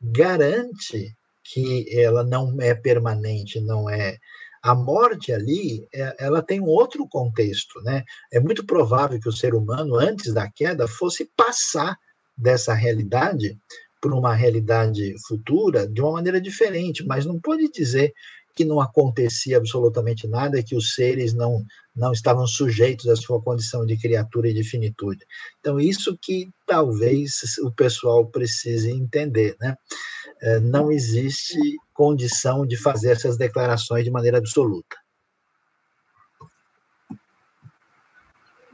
garante que ela não é permanente, não é a morte ali, é, ela tem um outro contexto, né? É muito provável que o ser humano, antes da queda, fosse passar dessa realidade para uma realidade futura de uma maneira diferente, mas não pode dizer que não acontecia absolutamente nada, que os seres não, não estavam sujeitos à sua condição de criatura e de finitude. Então, isso que talvez o pessoal precise entender, né? É, não existe condição de fazer essas declarações de maneira absoluta.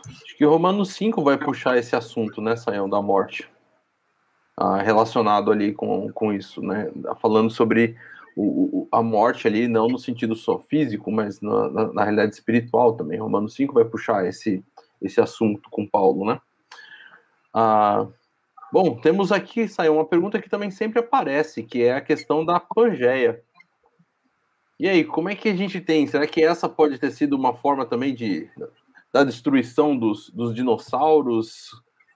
Acho que Romanos 5 vai puxar esse assunto, né, Sayão, da morte, ah, relacionado ali com, com isso, né, falando sobre o, a morte ali, não no sentido só físico, mas na, na, na, realidade espiritual também. Romanos 5 vai puxar esse, esse assunto com Paulo, né? Ah, Bom, temos aqui, saiu uma pergunta que também sempre aparece, que é a questão da Pangeia. E aí, como é que a gente tem? Será que essa pode ter sido uma forma também de da destruição dos, dos dinossauros?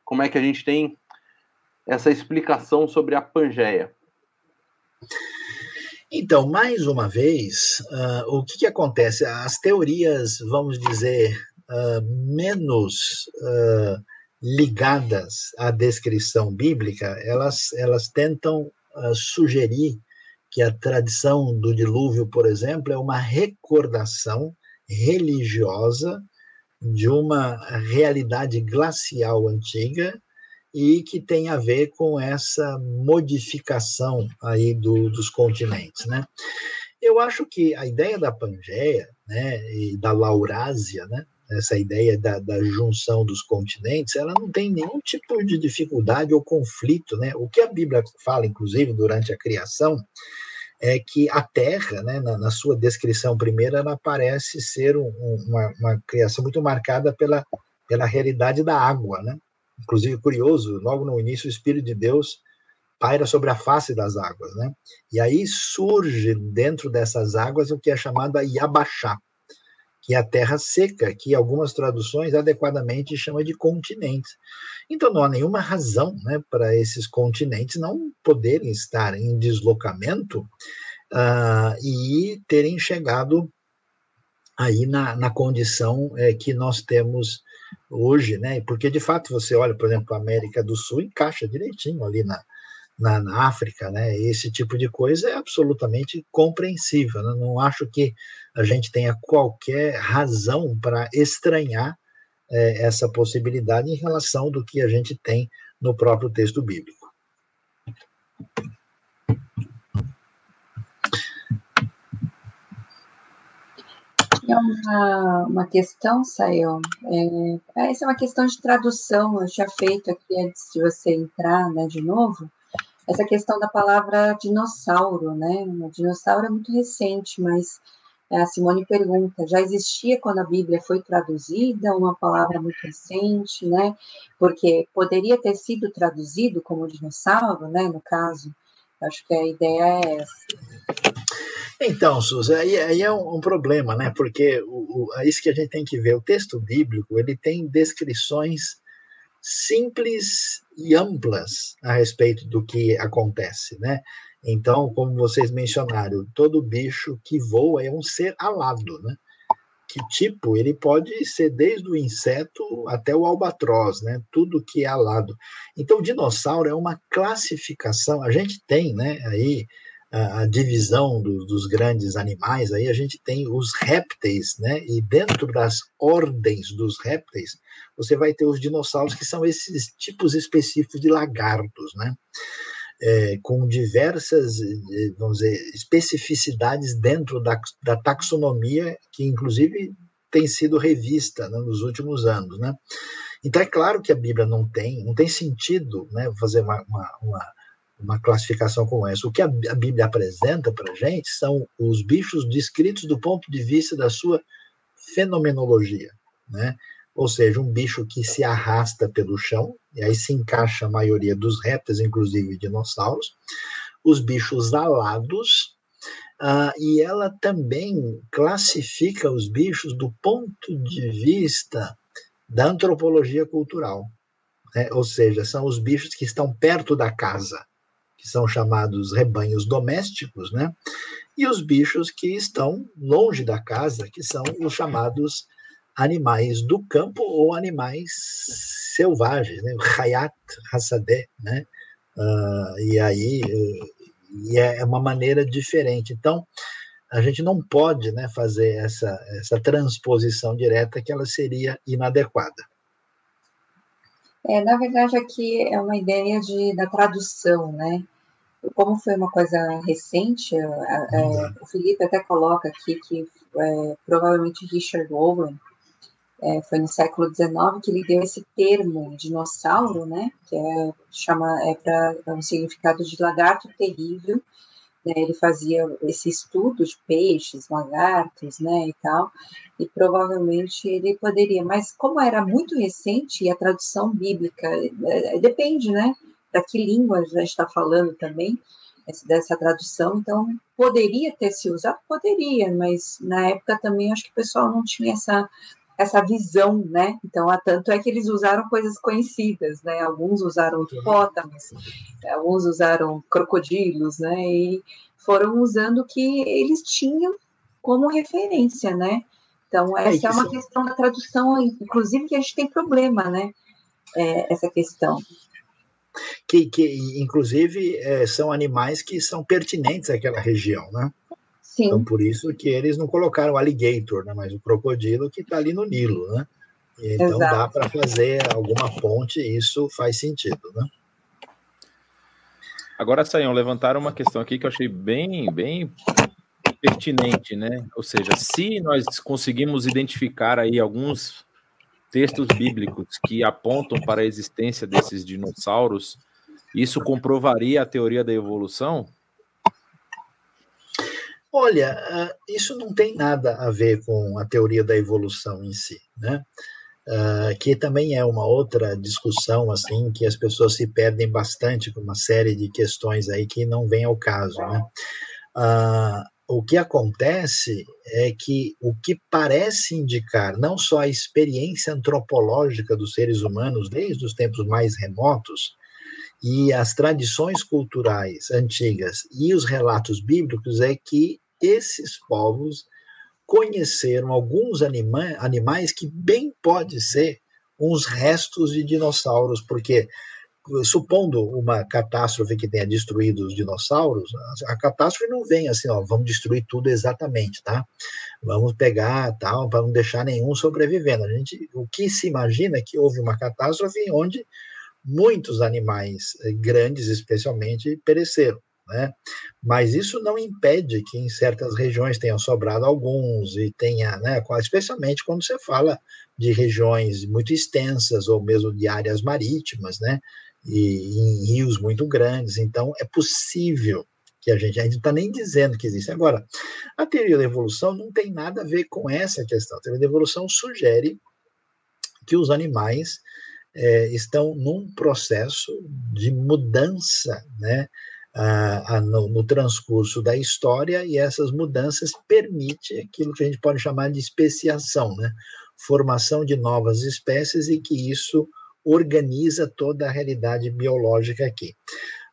Como é que a gente tem essa explicação sobre a Pangeia? Então, mais uma vez, uh, o que, que, acontece? As teorias, vamos dizer, uh, menos uh, ligadas à descrição bíblica, elas, elas tentam uh, sugerir que a tradição do dilúvio, por exemplo, é uma recordação religiosa de uma realidade glacial antiga e que tem a ver com essa modificação aí do, dos continentes, né? Eu acho que a ideia da Pangeia, né, e da Laurásia, né, essa ideia da, da, junção dos continentes, ela não tem nenhum tipo de dificuldade ou conflito, né? O que a Bíblia fala, inclusive, durante a criação, é que a Terra, né, na, na sua descrição primeira, ela parece ser um, uma, uma, criação muito marcada pela, pela realidade da água, né? Inclusive, curioso, logo no início, o Espírito de Deus paira sobre a face das águas, né? E aí surge dentro dessas águas o que é chamado a Yabachá, que é a terra seca, que algumas traduções adequadamente chamam de continentes. Então não há nenhuma razão né, para esses continentes não poderem estar em deslocamento uh, e terem chegado aí na, na condição é, que nós temos hoje, né? Porque de fato você olha, por exemplo, a América do Sul encaixa direitinho ali na, na, na, África, né? Esse tipo de coisa é absolutamente compreensível. Né? Não acho que a gente tenha qualquer razão para estranhar é, essa possibilidade em relação do que a gente tem no próprio texto bíblico. É uma, uma questão, Sayão. É, essa é uma questão de tradução. Eu tinha feito aqui antes de você entrar né, de novo essa questão da palavra dinossauro, né? O dinossauro é muito recente, mas é, a Simone pergunta: já existia quando a Bíblia foi traduzida uma palavra muito recente, né? Porque poderia ter sido traduzido como dinossauro, né? No caso, acho que a ideia é essa. Então, Suzy, aí, aí é um, um, problema, né? Porque o, o, é isso que a gente tem que ver. O texto bíblico ele tem descrições simples e amplas a respeito do que acontece, né? Então, como vocês mencionaram, todo bicho que voa é um ser alado, né? Que tipo? Ele pode ser desde o inseto até o albatroz, né? Tudo que é alado. Então, o dinossauro é uma classificação. A gente tem, né? Aí a, divisão do, dos grandes animais. Aí a gente tem os répteis, né? E dentro das ordens dos répteis, você vai ter os dinossauros que são esses tipos específicos de lagartos, né? É, com diversas, é, vamos dizer, especificidades dentro da, da taxonomia, que inclusive tem sido revista né, nos últimos anos, né? Então é claro que a Bíblia não tem, não tem sentido, né, fazer uma, uma, uma, uma classificação como essa. O que a, a Bíblia apresenta para a gente são os bichos descritos do ponto de vista da sua fenomenologia, né? Ou seja, um bicho que se arrasta pelo chão, e aí se encaixa a maioria dos répteis, inclusive dinossauros, os bichos alados, uh, e ela também classifica os bichos do ponto de vista da antropologia cultural, né? ou seja, são os bichos que estão perto da casa, que são chamados rebanhos domésticos, né? e os bichos que estão longe da casa, que são os chamados animais do campo ou animais selvagens, né? Hayat Hassadeh, né? Uh, e aí e é uma maneira diferente. Então, a gente não pode né, fazer essa, essa transposição direta que ela seria inadequada. É, na verdade, aqui é uma ideia de, da tradução, né? Como foi uma coisa recente, é, uhum. o Felipe até coloca aqui que é, provavelmente Richard Owen é, foi no século XIX que ele deu esse termo dinossauro, né, que é chama é para é um significado de lagarto terrível. Né, ele fazia esse estudo de peixes, lagartos, né, e tal, e provavelmente ele poderia. Mas como era muito recente e a tradução bíblica é, é depende, né, da que língua a gente está falando também dessa tradução, então poderia ter se usado, poderia, mas na época também acho que o pessoal não tinha essa essa visão, né? Então, tanto é que eles usaram coisas conhecidas, né? Alguns usaram hipopótamos, alguns usaram crocodilos, né? E foram usando o que eles tinham como referência, né? Então, é essa é, é uma questão da tradução, inclusive, que a gente tem problema, né? É, essa questão. Que, que inclusive, é, são animais que são pertinentes àquela região, né? Sim. Então, por isso que eles não colocaram o alligator, né, mas o crocodilo que está ali no Nilo, né? Então Exato. dá para fazer alguma ponte, isso faz sentido, né? Agora, Sayão, levantaram uma questão aqui que eu achei bem, bem pertinente, né? Ou seja, se nós conseguimos identificar aí alguns textos bíblicos que apontam para a existência desses dinossauros, isso comprovaria a teoria da evolução? Olha, ah, isso não tem nada a ver com a teoria da evolução em si, né? Uh, que também é uma outra discussão assim que as pessoas se perdem bastante com uma série de questões aí que não vem ao caso, né? Uh, o que acontece é que o que parece indicar não só a experiência antropológica dos seres humanos desde os tempos mais remotos e as tradições culturais antigas e os relatos bíblicos é que esses povos conheceram alguns anima animais que bem pode ser uns restos de dinossauros, porque supondo uma catástrofe que tenha destruído os dinossauros, a catástrofe não vem assim, ó, vamos destruir tudo exatamente, tá? Vamos pegar tal para não deixar nenhum sobrevivendo. A gente, o que se imagina é que houve uma catástrofe onde muitos animais eh, grandes, especialmente, pereceram. Né? Mas isso não impede que em certas regiões tenham sobrado alguns e tenha, né, especialmente quando você fala de regiões muito extensas ou mesmo de áreas marítimas, né, e em rios muito grandes. Então é possível que a gente, a gente não está nem dizendo que existe. Agora, a teoria da evolução não tem nada a ver com essa questão. A teoria da evolução sugere que os animais é, estão num processo de mudança, né? no, no, transcurso da história e essas mudanças permitem aquilo que a gente pode chamar de especiação, né? formação de novas espécies e que isso organiza toda a realidade biológica aqui.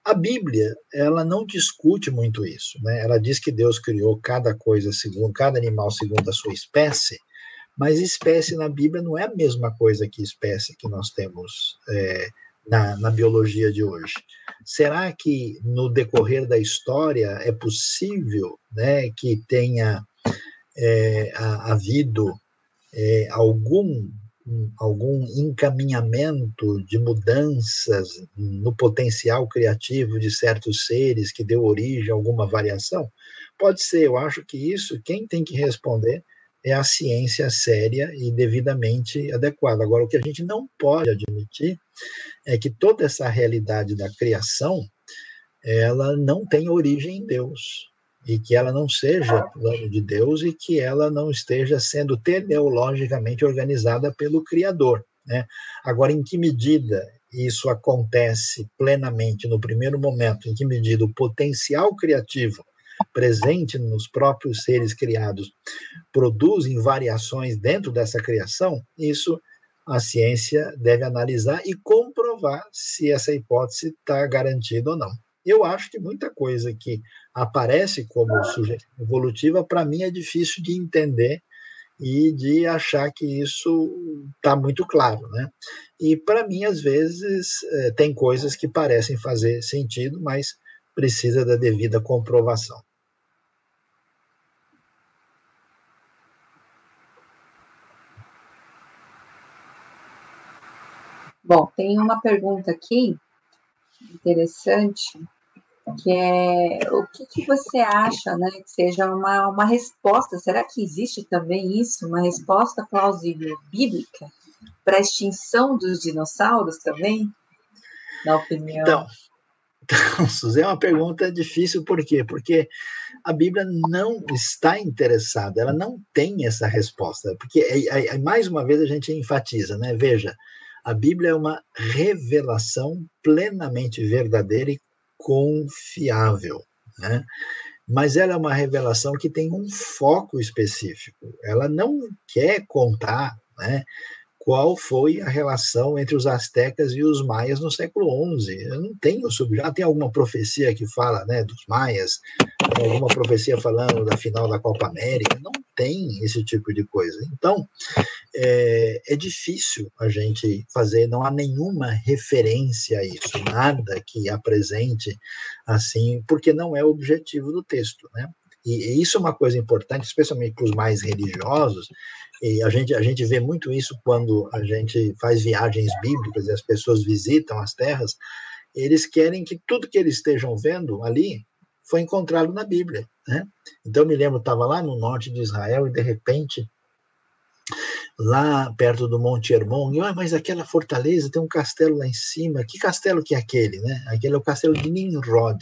A Bíblia, ela não discute muito isso, né? Ela diz que Deus criou cada coisa segundo, cada animal segundo a sua espécie, mas espécie na Bíblia não é a mesma coisa que espécie que nós temos é, na, na, biologia de hoje. Será que no decorrer da história é possível né, que tenha é, havido é, algum algum encaminhamento de mudanças no potencial criativo de certos seres que deu origem a alguma variação? Pode ser, eu acho que isso, quem tem que responder é a ciência séria e devidamente adequada. Agora, o que a gente não pode admitir é que toda essa realidade da criação ela não tem origem em Deus e que ela não seja plano de Deus e que ela não esteja sendo teleologicamente organizada pelo Criador. Né? Agora, em que medida isso acontece plenamente no primeiro momento, em que medida o potencial criativo presente nos próprios seres criados produzem variações dentro dessa criação, isso a ciência deve analisar e comprovar se essa hipótese está garantida ou não. Eu acho que muita coisa que aparece como sugestão evolutiva, para mim é difícil de entender e de achar que isso está muito claro, né? E para mim, às vezes, é, tem coisas que parecem fazer sentido, mas precisa da devida comprovação. Bom, tem uma pergunta aqui interessante, que é o que, que, você acha, né, que seja uma, uma resposta, será que existe também isso, uma resposta plausível bíblica para a extinção dos dinossauros também, na opinião? Então, então, *laughs* é uma pergunta difícil, por quê? Porque a Bíblia não está interessada, ela não tem essa resposta, porque, é, é, mais uma vez, a gente enfatiza, né, veja, a Bíblia é uma revelação plenamente verdadeira e confiável, né? Mas ela é uma revelação que tem um foco específico. Ela não quer contar, né? Qual foi a relação entre os astecas e os maias no século XI. Eu não tenho sobre já tem alguma profecia que fala, né, dos maias, alguma profecia falando da final da Copa América. Não tem esse tipo de coisa. Então é, é difícil a gente fazer. Não há nenhuma referência a isso, nada que apresente assim, porque não é o objetivo do texto, né? E, isso é uma coisa importante, especialmente para os mais religiosos, e a gente, a gente vê muito isso quando a gente faz viagens bíblicas e as pessoas visitam as terras, eles querem que tudo que eles estejam vendo ali foi encontrado na Bíblia. Né? Então, eu me lembro, estava lá no norte de Israel e, de repente, lá perto do Monte Hermon, e, ah, mas aquela fortaleza tem um castelo lá em cima. Que castelo que é aquele? Né? Aquele é o castelo de Nimrod.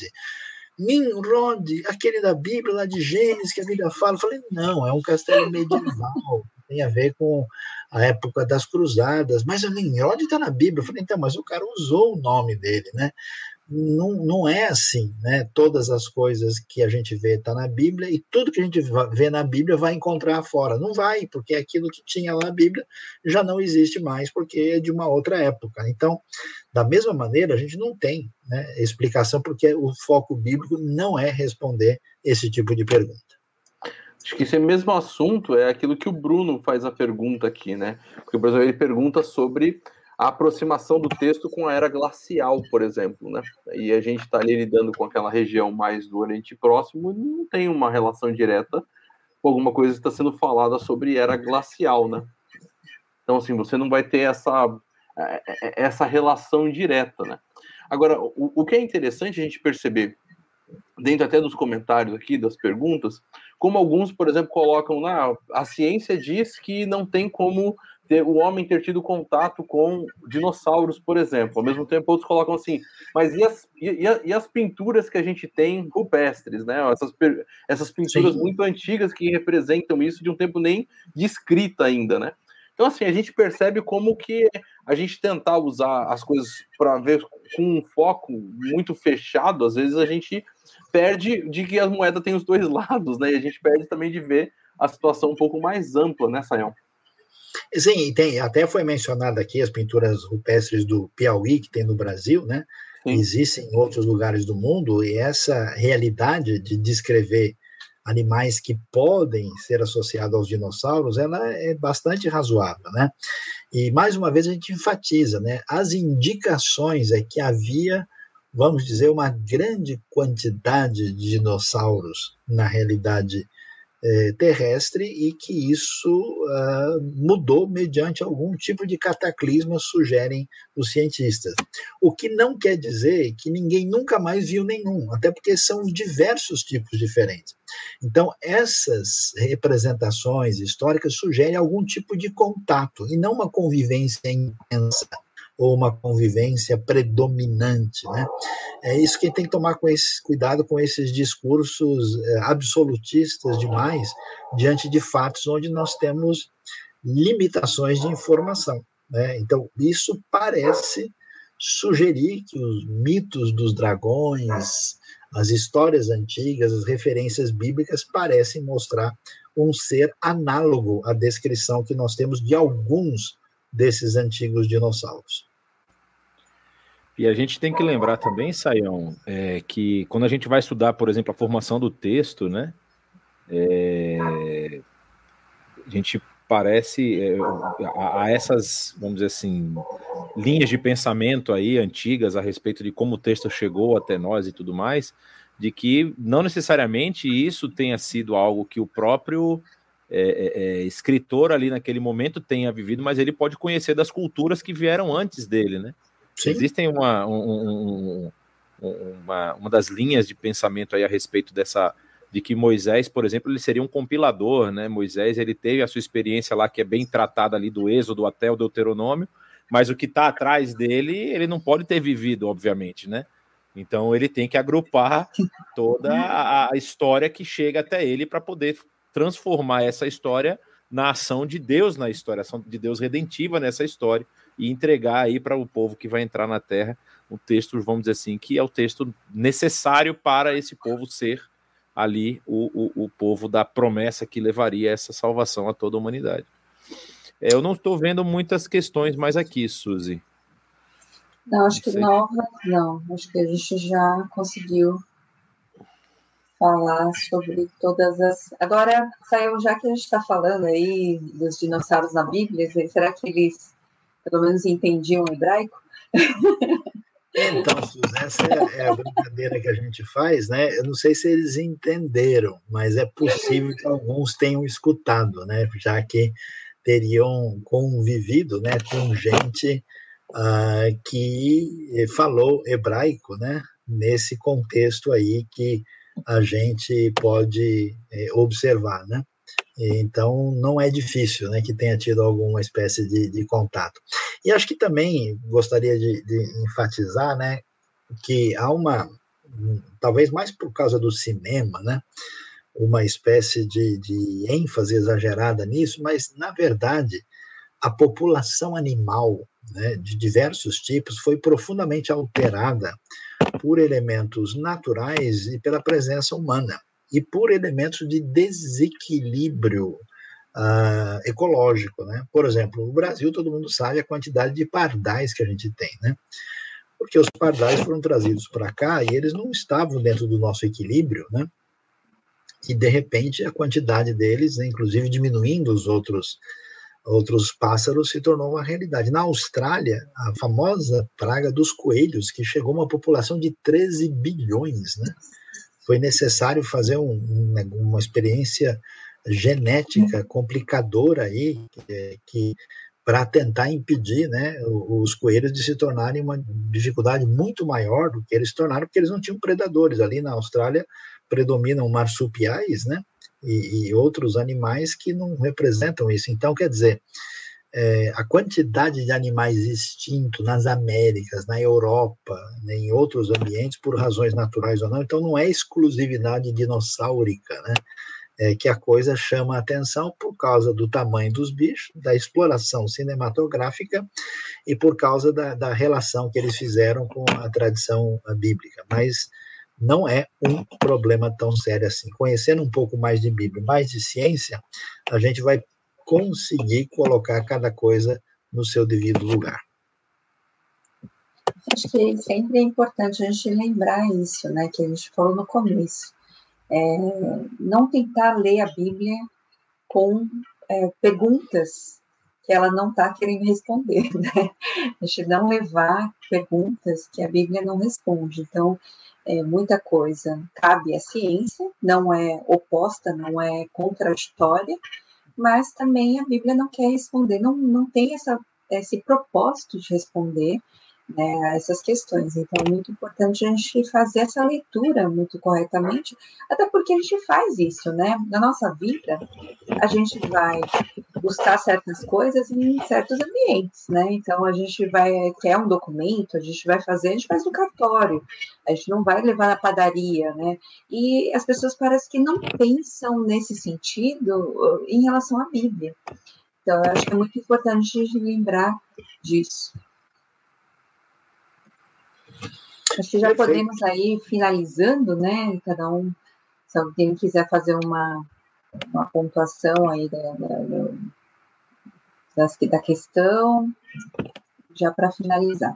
Nimrod, aquele da Bíblia, lá de Gênesis, que a Bíblia fala. Eu falei, não, é um castelo medieval tem a ver com a época das cruzadas, mas o Nimrod está na Bíblia. Eu falei, então, mas o cara usou o nome dele, né? Não, não é assim, né? Todas as coisas que a gente vê está na Bíblia e tudo que a gente vê na Bíblia vai encontrar fora. Não vai, porque aquilo que tinha lá na Bíblia já não existe mais, porque é de uma outra época. Então, da mesma maneira, a gente não tem né, explicação, porque o foco bíblico não é responder esse tipo de pergunta. Acho que esse mesmo assunto é aquilo que o Bruno faz a pergunta aqui, né? Porque, por exemplo, ele pergunta sobre a aproximação do texto com a era glacial, por exemplo, né? E a gente está ali lidando com aquela região mais do Oriente Próximo, não tem uma relação direta com alguma coisa que está sendo falada sobre era glacial, né? Então, assim, você não vai ter essa, é, é, essa relação direta, né? Agora, o, o que é interessante a gente perceber dentro até dos comentários aqui, das perguntas, como alguns, por exemplo, colocam na a ciência diz que não tem como ter, o homem ter tido contato com dinossauros, por exemplo. Ao mesmo tempo, outros colocam assim, mas e as, e, e as pinturas que a gente tem rupestres, né? Essas, essas pinturas Sim. muito antigas que representam isso de um tempo nem descrita ainda, né? Então, assim, a gente percebe como que a gente tentar usar as coisas para ver com um foco muito fechado, às vezes a gente perde de que a moeda tem os dois *laughs* lados, né? E a gente perde também de ver a situação um pouco mais ampla, né, Sayão? Sim, tem, até foi mencionado aqui as pinturas rupestres do Piauí, que tem no Brasil, né? Sim. Existem em outros lugares do mundo e essa realidade de descrever animais que podem ser associados aos dinossauros, ela é bastante razoável, né? E mais uma vez a gente enfatiza, né? As indicações é que havia, vamos dizer, uma grande quantidade de dinossauros na realidade é, terrestre e que isso uh, mudou mediante algum tipo de cataclisma, sugerem os cientistas. O que não quer dizer que ninguém nunca mais viu nenhum, até porque são diversos tipos diferentes. Então, essas representações históricas sugerem algum tipo de contato e não uma convivência intensa ou uma convivência predominante. Né? É isso que tem que tomar com esse, cuidado com esses discursos é, absolutistas demais diante de fatos onde nós temos limitações de informação. Né? Então, isso parece sugerir que os mitos dos dragões, as histórias antigas, as referências bíblicas parecem mostrar um ser análogo à descrição que nós temos de alguns desses antigos dinossauros. E a gente tem que lembrar também, Saião, é, que quando a gente vai estudar, por exemplo, a formação do texto, né? É, a gente parece é, a, a, essas, vamos dizer assim, linhas de pensamento aí antigas a respeito de como o texto chegou até nós e tudo mais, de que não necessariamente isso tenha sido algo que o próprio é, é, é, escritor ali naquele momento tenha vivido, mas ele pode conhecer das culturas que vieram antes dele, né? Sim. Existem uma, um, um, uma, uma das linhas de pensamento aí a respeito dessa de que Moisés, por exemplo, ele seria um compilador, né? Moisés ele teve a sua experiência lá que é bem tratada ali do Êxodo até o Deuteronômio, mas o que está atrás dele ele não pode ter vivido, obviamente, né? Então ele tem que agrupar toda a, a história que chega até ele para poder transformar essa história na ação de Deus na história, ação de Deus redentiva nessa história e entregar aí para o povo que vai entrar na terra um texto, vamos dizer assim, que é o texto necessário para esse povo ser ali o, o, o povo da promessa que levaria essa salvação a toda a humanidade. É, eu não estou vendo muitas questões mais aqui, Suzy. Não, acho que novas não. Acho que a gente já conseguiu falar sobre todas as. Agora, saiu, já que a gente está falando aí dos dinossauros na Bíblia, será que eles pelo menos entendiam hebraico? Então, Suzy, essa é, é, a brincadeira que a gente faz, né? Eu não sei se eles entenderam, mas é possível que alguns tenham escutado, né? Já que teriam convivido, né, com gente uh, que falou hebraico, né? Nesse contexto aí que a gente pode é, observar, né? Então, não é difícil né, que tenha tido alguma espécie de, de contato. E acho que também gostaria de, de, enfatizar né, que há uma, talvez mais por causa do cinema, né, uma espécie de, de ênfase exagerada nisso, mas, na verdade, a população animal né, de diversos tipos foi profundamente alterada por elementos naturais e pela presença humana, e por elementos de desequilíbrio uh, ecológico. Né? Por exemplo, no Brasil, todo mundo sabe a quantidade de pardais que a gente tem, né? porque os pardais foram trazidos para cá e eles não estavam dentro do nosso equilíbrio, né? e de repente a quantidade deles, né, inclusive diminuindo os outros outros pássaros se tornou uma realidade. Na Austrália, a famosa praga dos coelhos, que chegou a uma população de 13 bilhões, né? Foi necessário fazer um, né, uma experiência genética complicadora aí, que, que para tentar impedir né, os coelhos de se tornarem uma dificuldade muito maior do que eles se tornaram, porque eles não tinham predadores. Ali na Austrália predominam marsupiais, né? E, e outros animais que não representam isso. Então, quer dizer, é, a quantidade de animais extintos nas Américas, na Europa, né, em outros ambientes, por razões naturais ou não, então não é exclusividade dinossaurica, né? É que a coisa chama a atenção por causa do tamanho dos bichos, da exploração cinematográfica e por causa da, da relação que eles fizeram com a tradição bíblica. Mas não é um problema tão sério assim. Conhecendo um pouco mais de Bíblia, mais de ciência, a gente vai conseguir colocar cada coisa no seu devido lugar. Acho que sempre é importante a gente lembrar isso, né? Que a gente falou no começo. É, não tentar ler a Bíblia com é, perguntas que ela não está querendo responder, *laughs* né? A gente não levar perguntas que a Bíblia não responde. Então, é, muita coisa. Cabe à ciência, não é oposta, não é contraditória, mas também a Bíblia não quer responder, não, não tem essa, esse propósito de responder né, a essas questões. Então, é muito importante a gente fazer essa leitura muito corretamente, até porque a gente faz isso, né? Na nossa vida, a gente vai buscar certas coisas em certos ambientes, né? Então, a gente vai quer um documento, a gente vai fazer, a gente faz no cartório, a gente não vai levar na padaria, né? E as pessoas parecem que não pensam nesse sentido uh, em relação à Bíblia. Então, eu acho que é muito importante lembrar disso. Acho que já Perfeito. podemos aí finalizando, né? Cada um, se alguém quiser fazer uma, uma pontuação aí da, da, da, da questão, já para finalizar.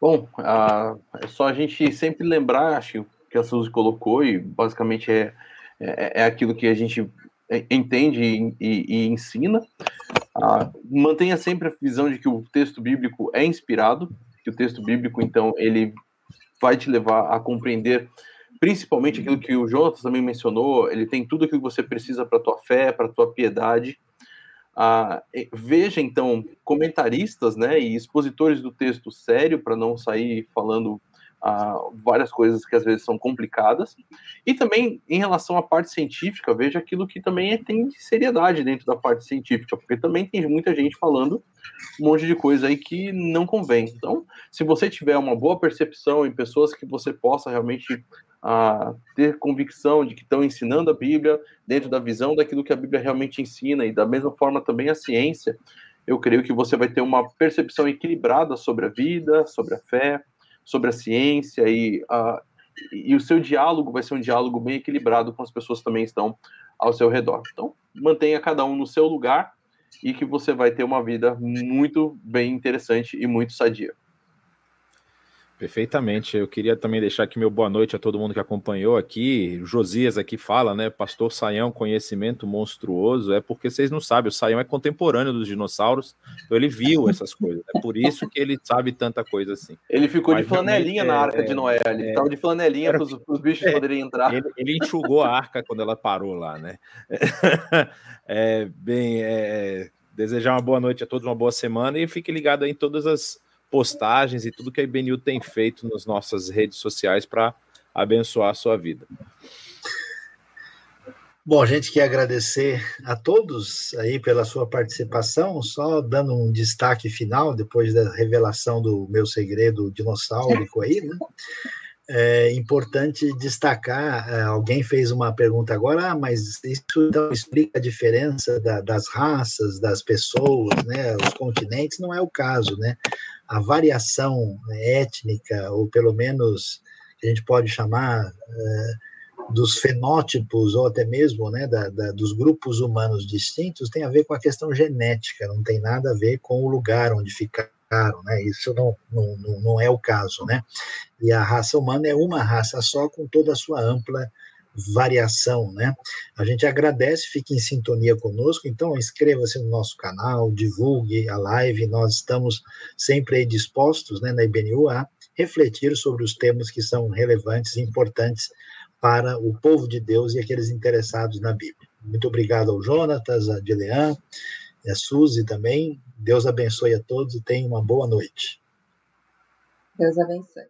Bom, é só a gente sempre lembrar, acho que a Suzy colocou, e basicamente é, é, é aquilo que a gente entende e, e, e ensina. Ah, mantenha sempre a visão de que o texto bíblico é inspirado, o texto bíblico, então, ele vai te levar a compreender principalmente aquilo que o Jonas também mencionou, ele tem tudo aquilo que você precisa para tua fé, para tua piedade. Ah, veja, então, comentaristas né, e expositores do texto sério, para não sair falando várias coisas que às vezes são complicadas. E também, em relação à parte científica, veja aquilo que também é, tem de seriedade dentro da parte científica, porque também tem muita gente falando um monte de coisa aí que não convém. Então, se você tiver uma boa percepção em pessoas que você possa realmente a ter convicção de que estão ensinando a Bíblia dentro da visão daquilo que a Bíblia realmente ensina e da mesma forma também a ciência, eu creio que você vai ter uma percepção equilibrada sobre a vida, sobre a fé, sobre a ciência e, uh, e o seu diálogo vai ser um diálogo bem equilibrado com as pessoas que também estão ao seu redor. Então, mantenha cada um no seu lugar e que você vai ter uma vida muito bem interessante e muito sadia. Perfeitamente. Eu queria também deixar aqui meu boa noite a todo mundo que acompanhou aqui. Josias aqui fala, né? Pastor Saião, conhecimento monstruoso. É porque vocês não sabem, o Saião é contemporâneo dos dinossauros, então ele viu essas coisas. É por isso que ele sabe tanta coisa assim. Ele ficou Mas de flanelinha na arca é, de Noé. Ele estava é, de flanelinha para os bichos é, poderem entrar. Ele, ele, enxugou a arca quando ela parou lá, né? *laughs* É, bem, é, desejar uma boa noite a todos, uma boa semana e fique ligado aí em todas as postagens e tudo que a IBNU tem feito nas nossas redes sociais para abençoar a sua vida. Bom, a gente quer agradecer a todos aí pela sua participação, só dando um destaque final, depois da revelação do meu segredo dinossaurico aí, né? É importante destacar, é, alguém fez uma pergunta agora, ah, mas isso então explica a diferença da, das raças, das pessoas, né, os continentes, não é o caso, né? a variação étnica, ou pelo menos a gente pode chamar é, dos fenótipos, ou até mesmo né, da, da, dos grupos humanos distintos, tem a ver com a questão genética, não tem nada a ver com o lugar onde né? Isso não, não, não é o caso, né? E a raça humana é uma raça só com toda a sua ampla variação, né? A gente agradece, fique em sintonia conosco, então inscreva-se no nosso canal, divulgue a live, nós estamos sempre dispostos, né, na IBNU a refletir sobre os temas que são relevantes e importantes para o povo de Deus e aqueles interessados na Bíblia. Muito obrigado ao Jonatas, a Dilean, a Suzy também. Deus abençoe a todos e tenha uma boa noite. Deus abençoe.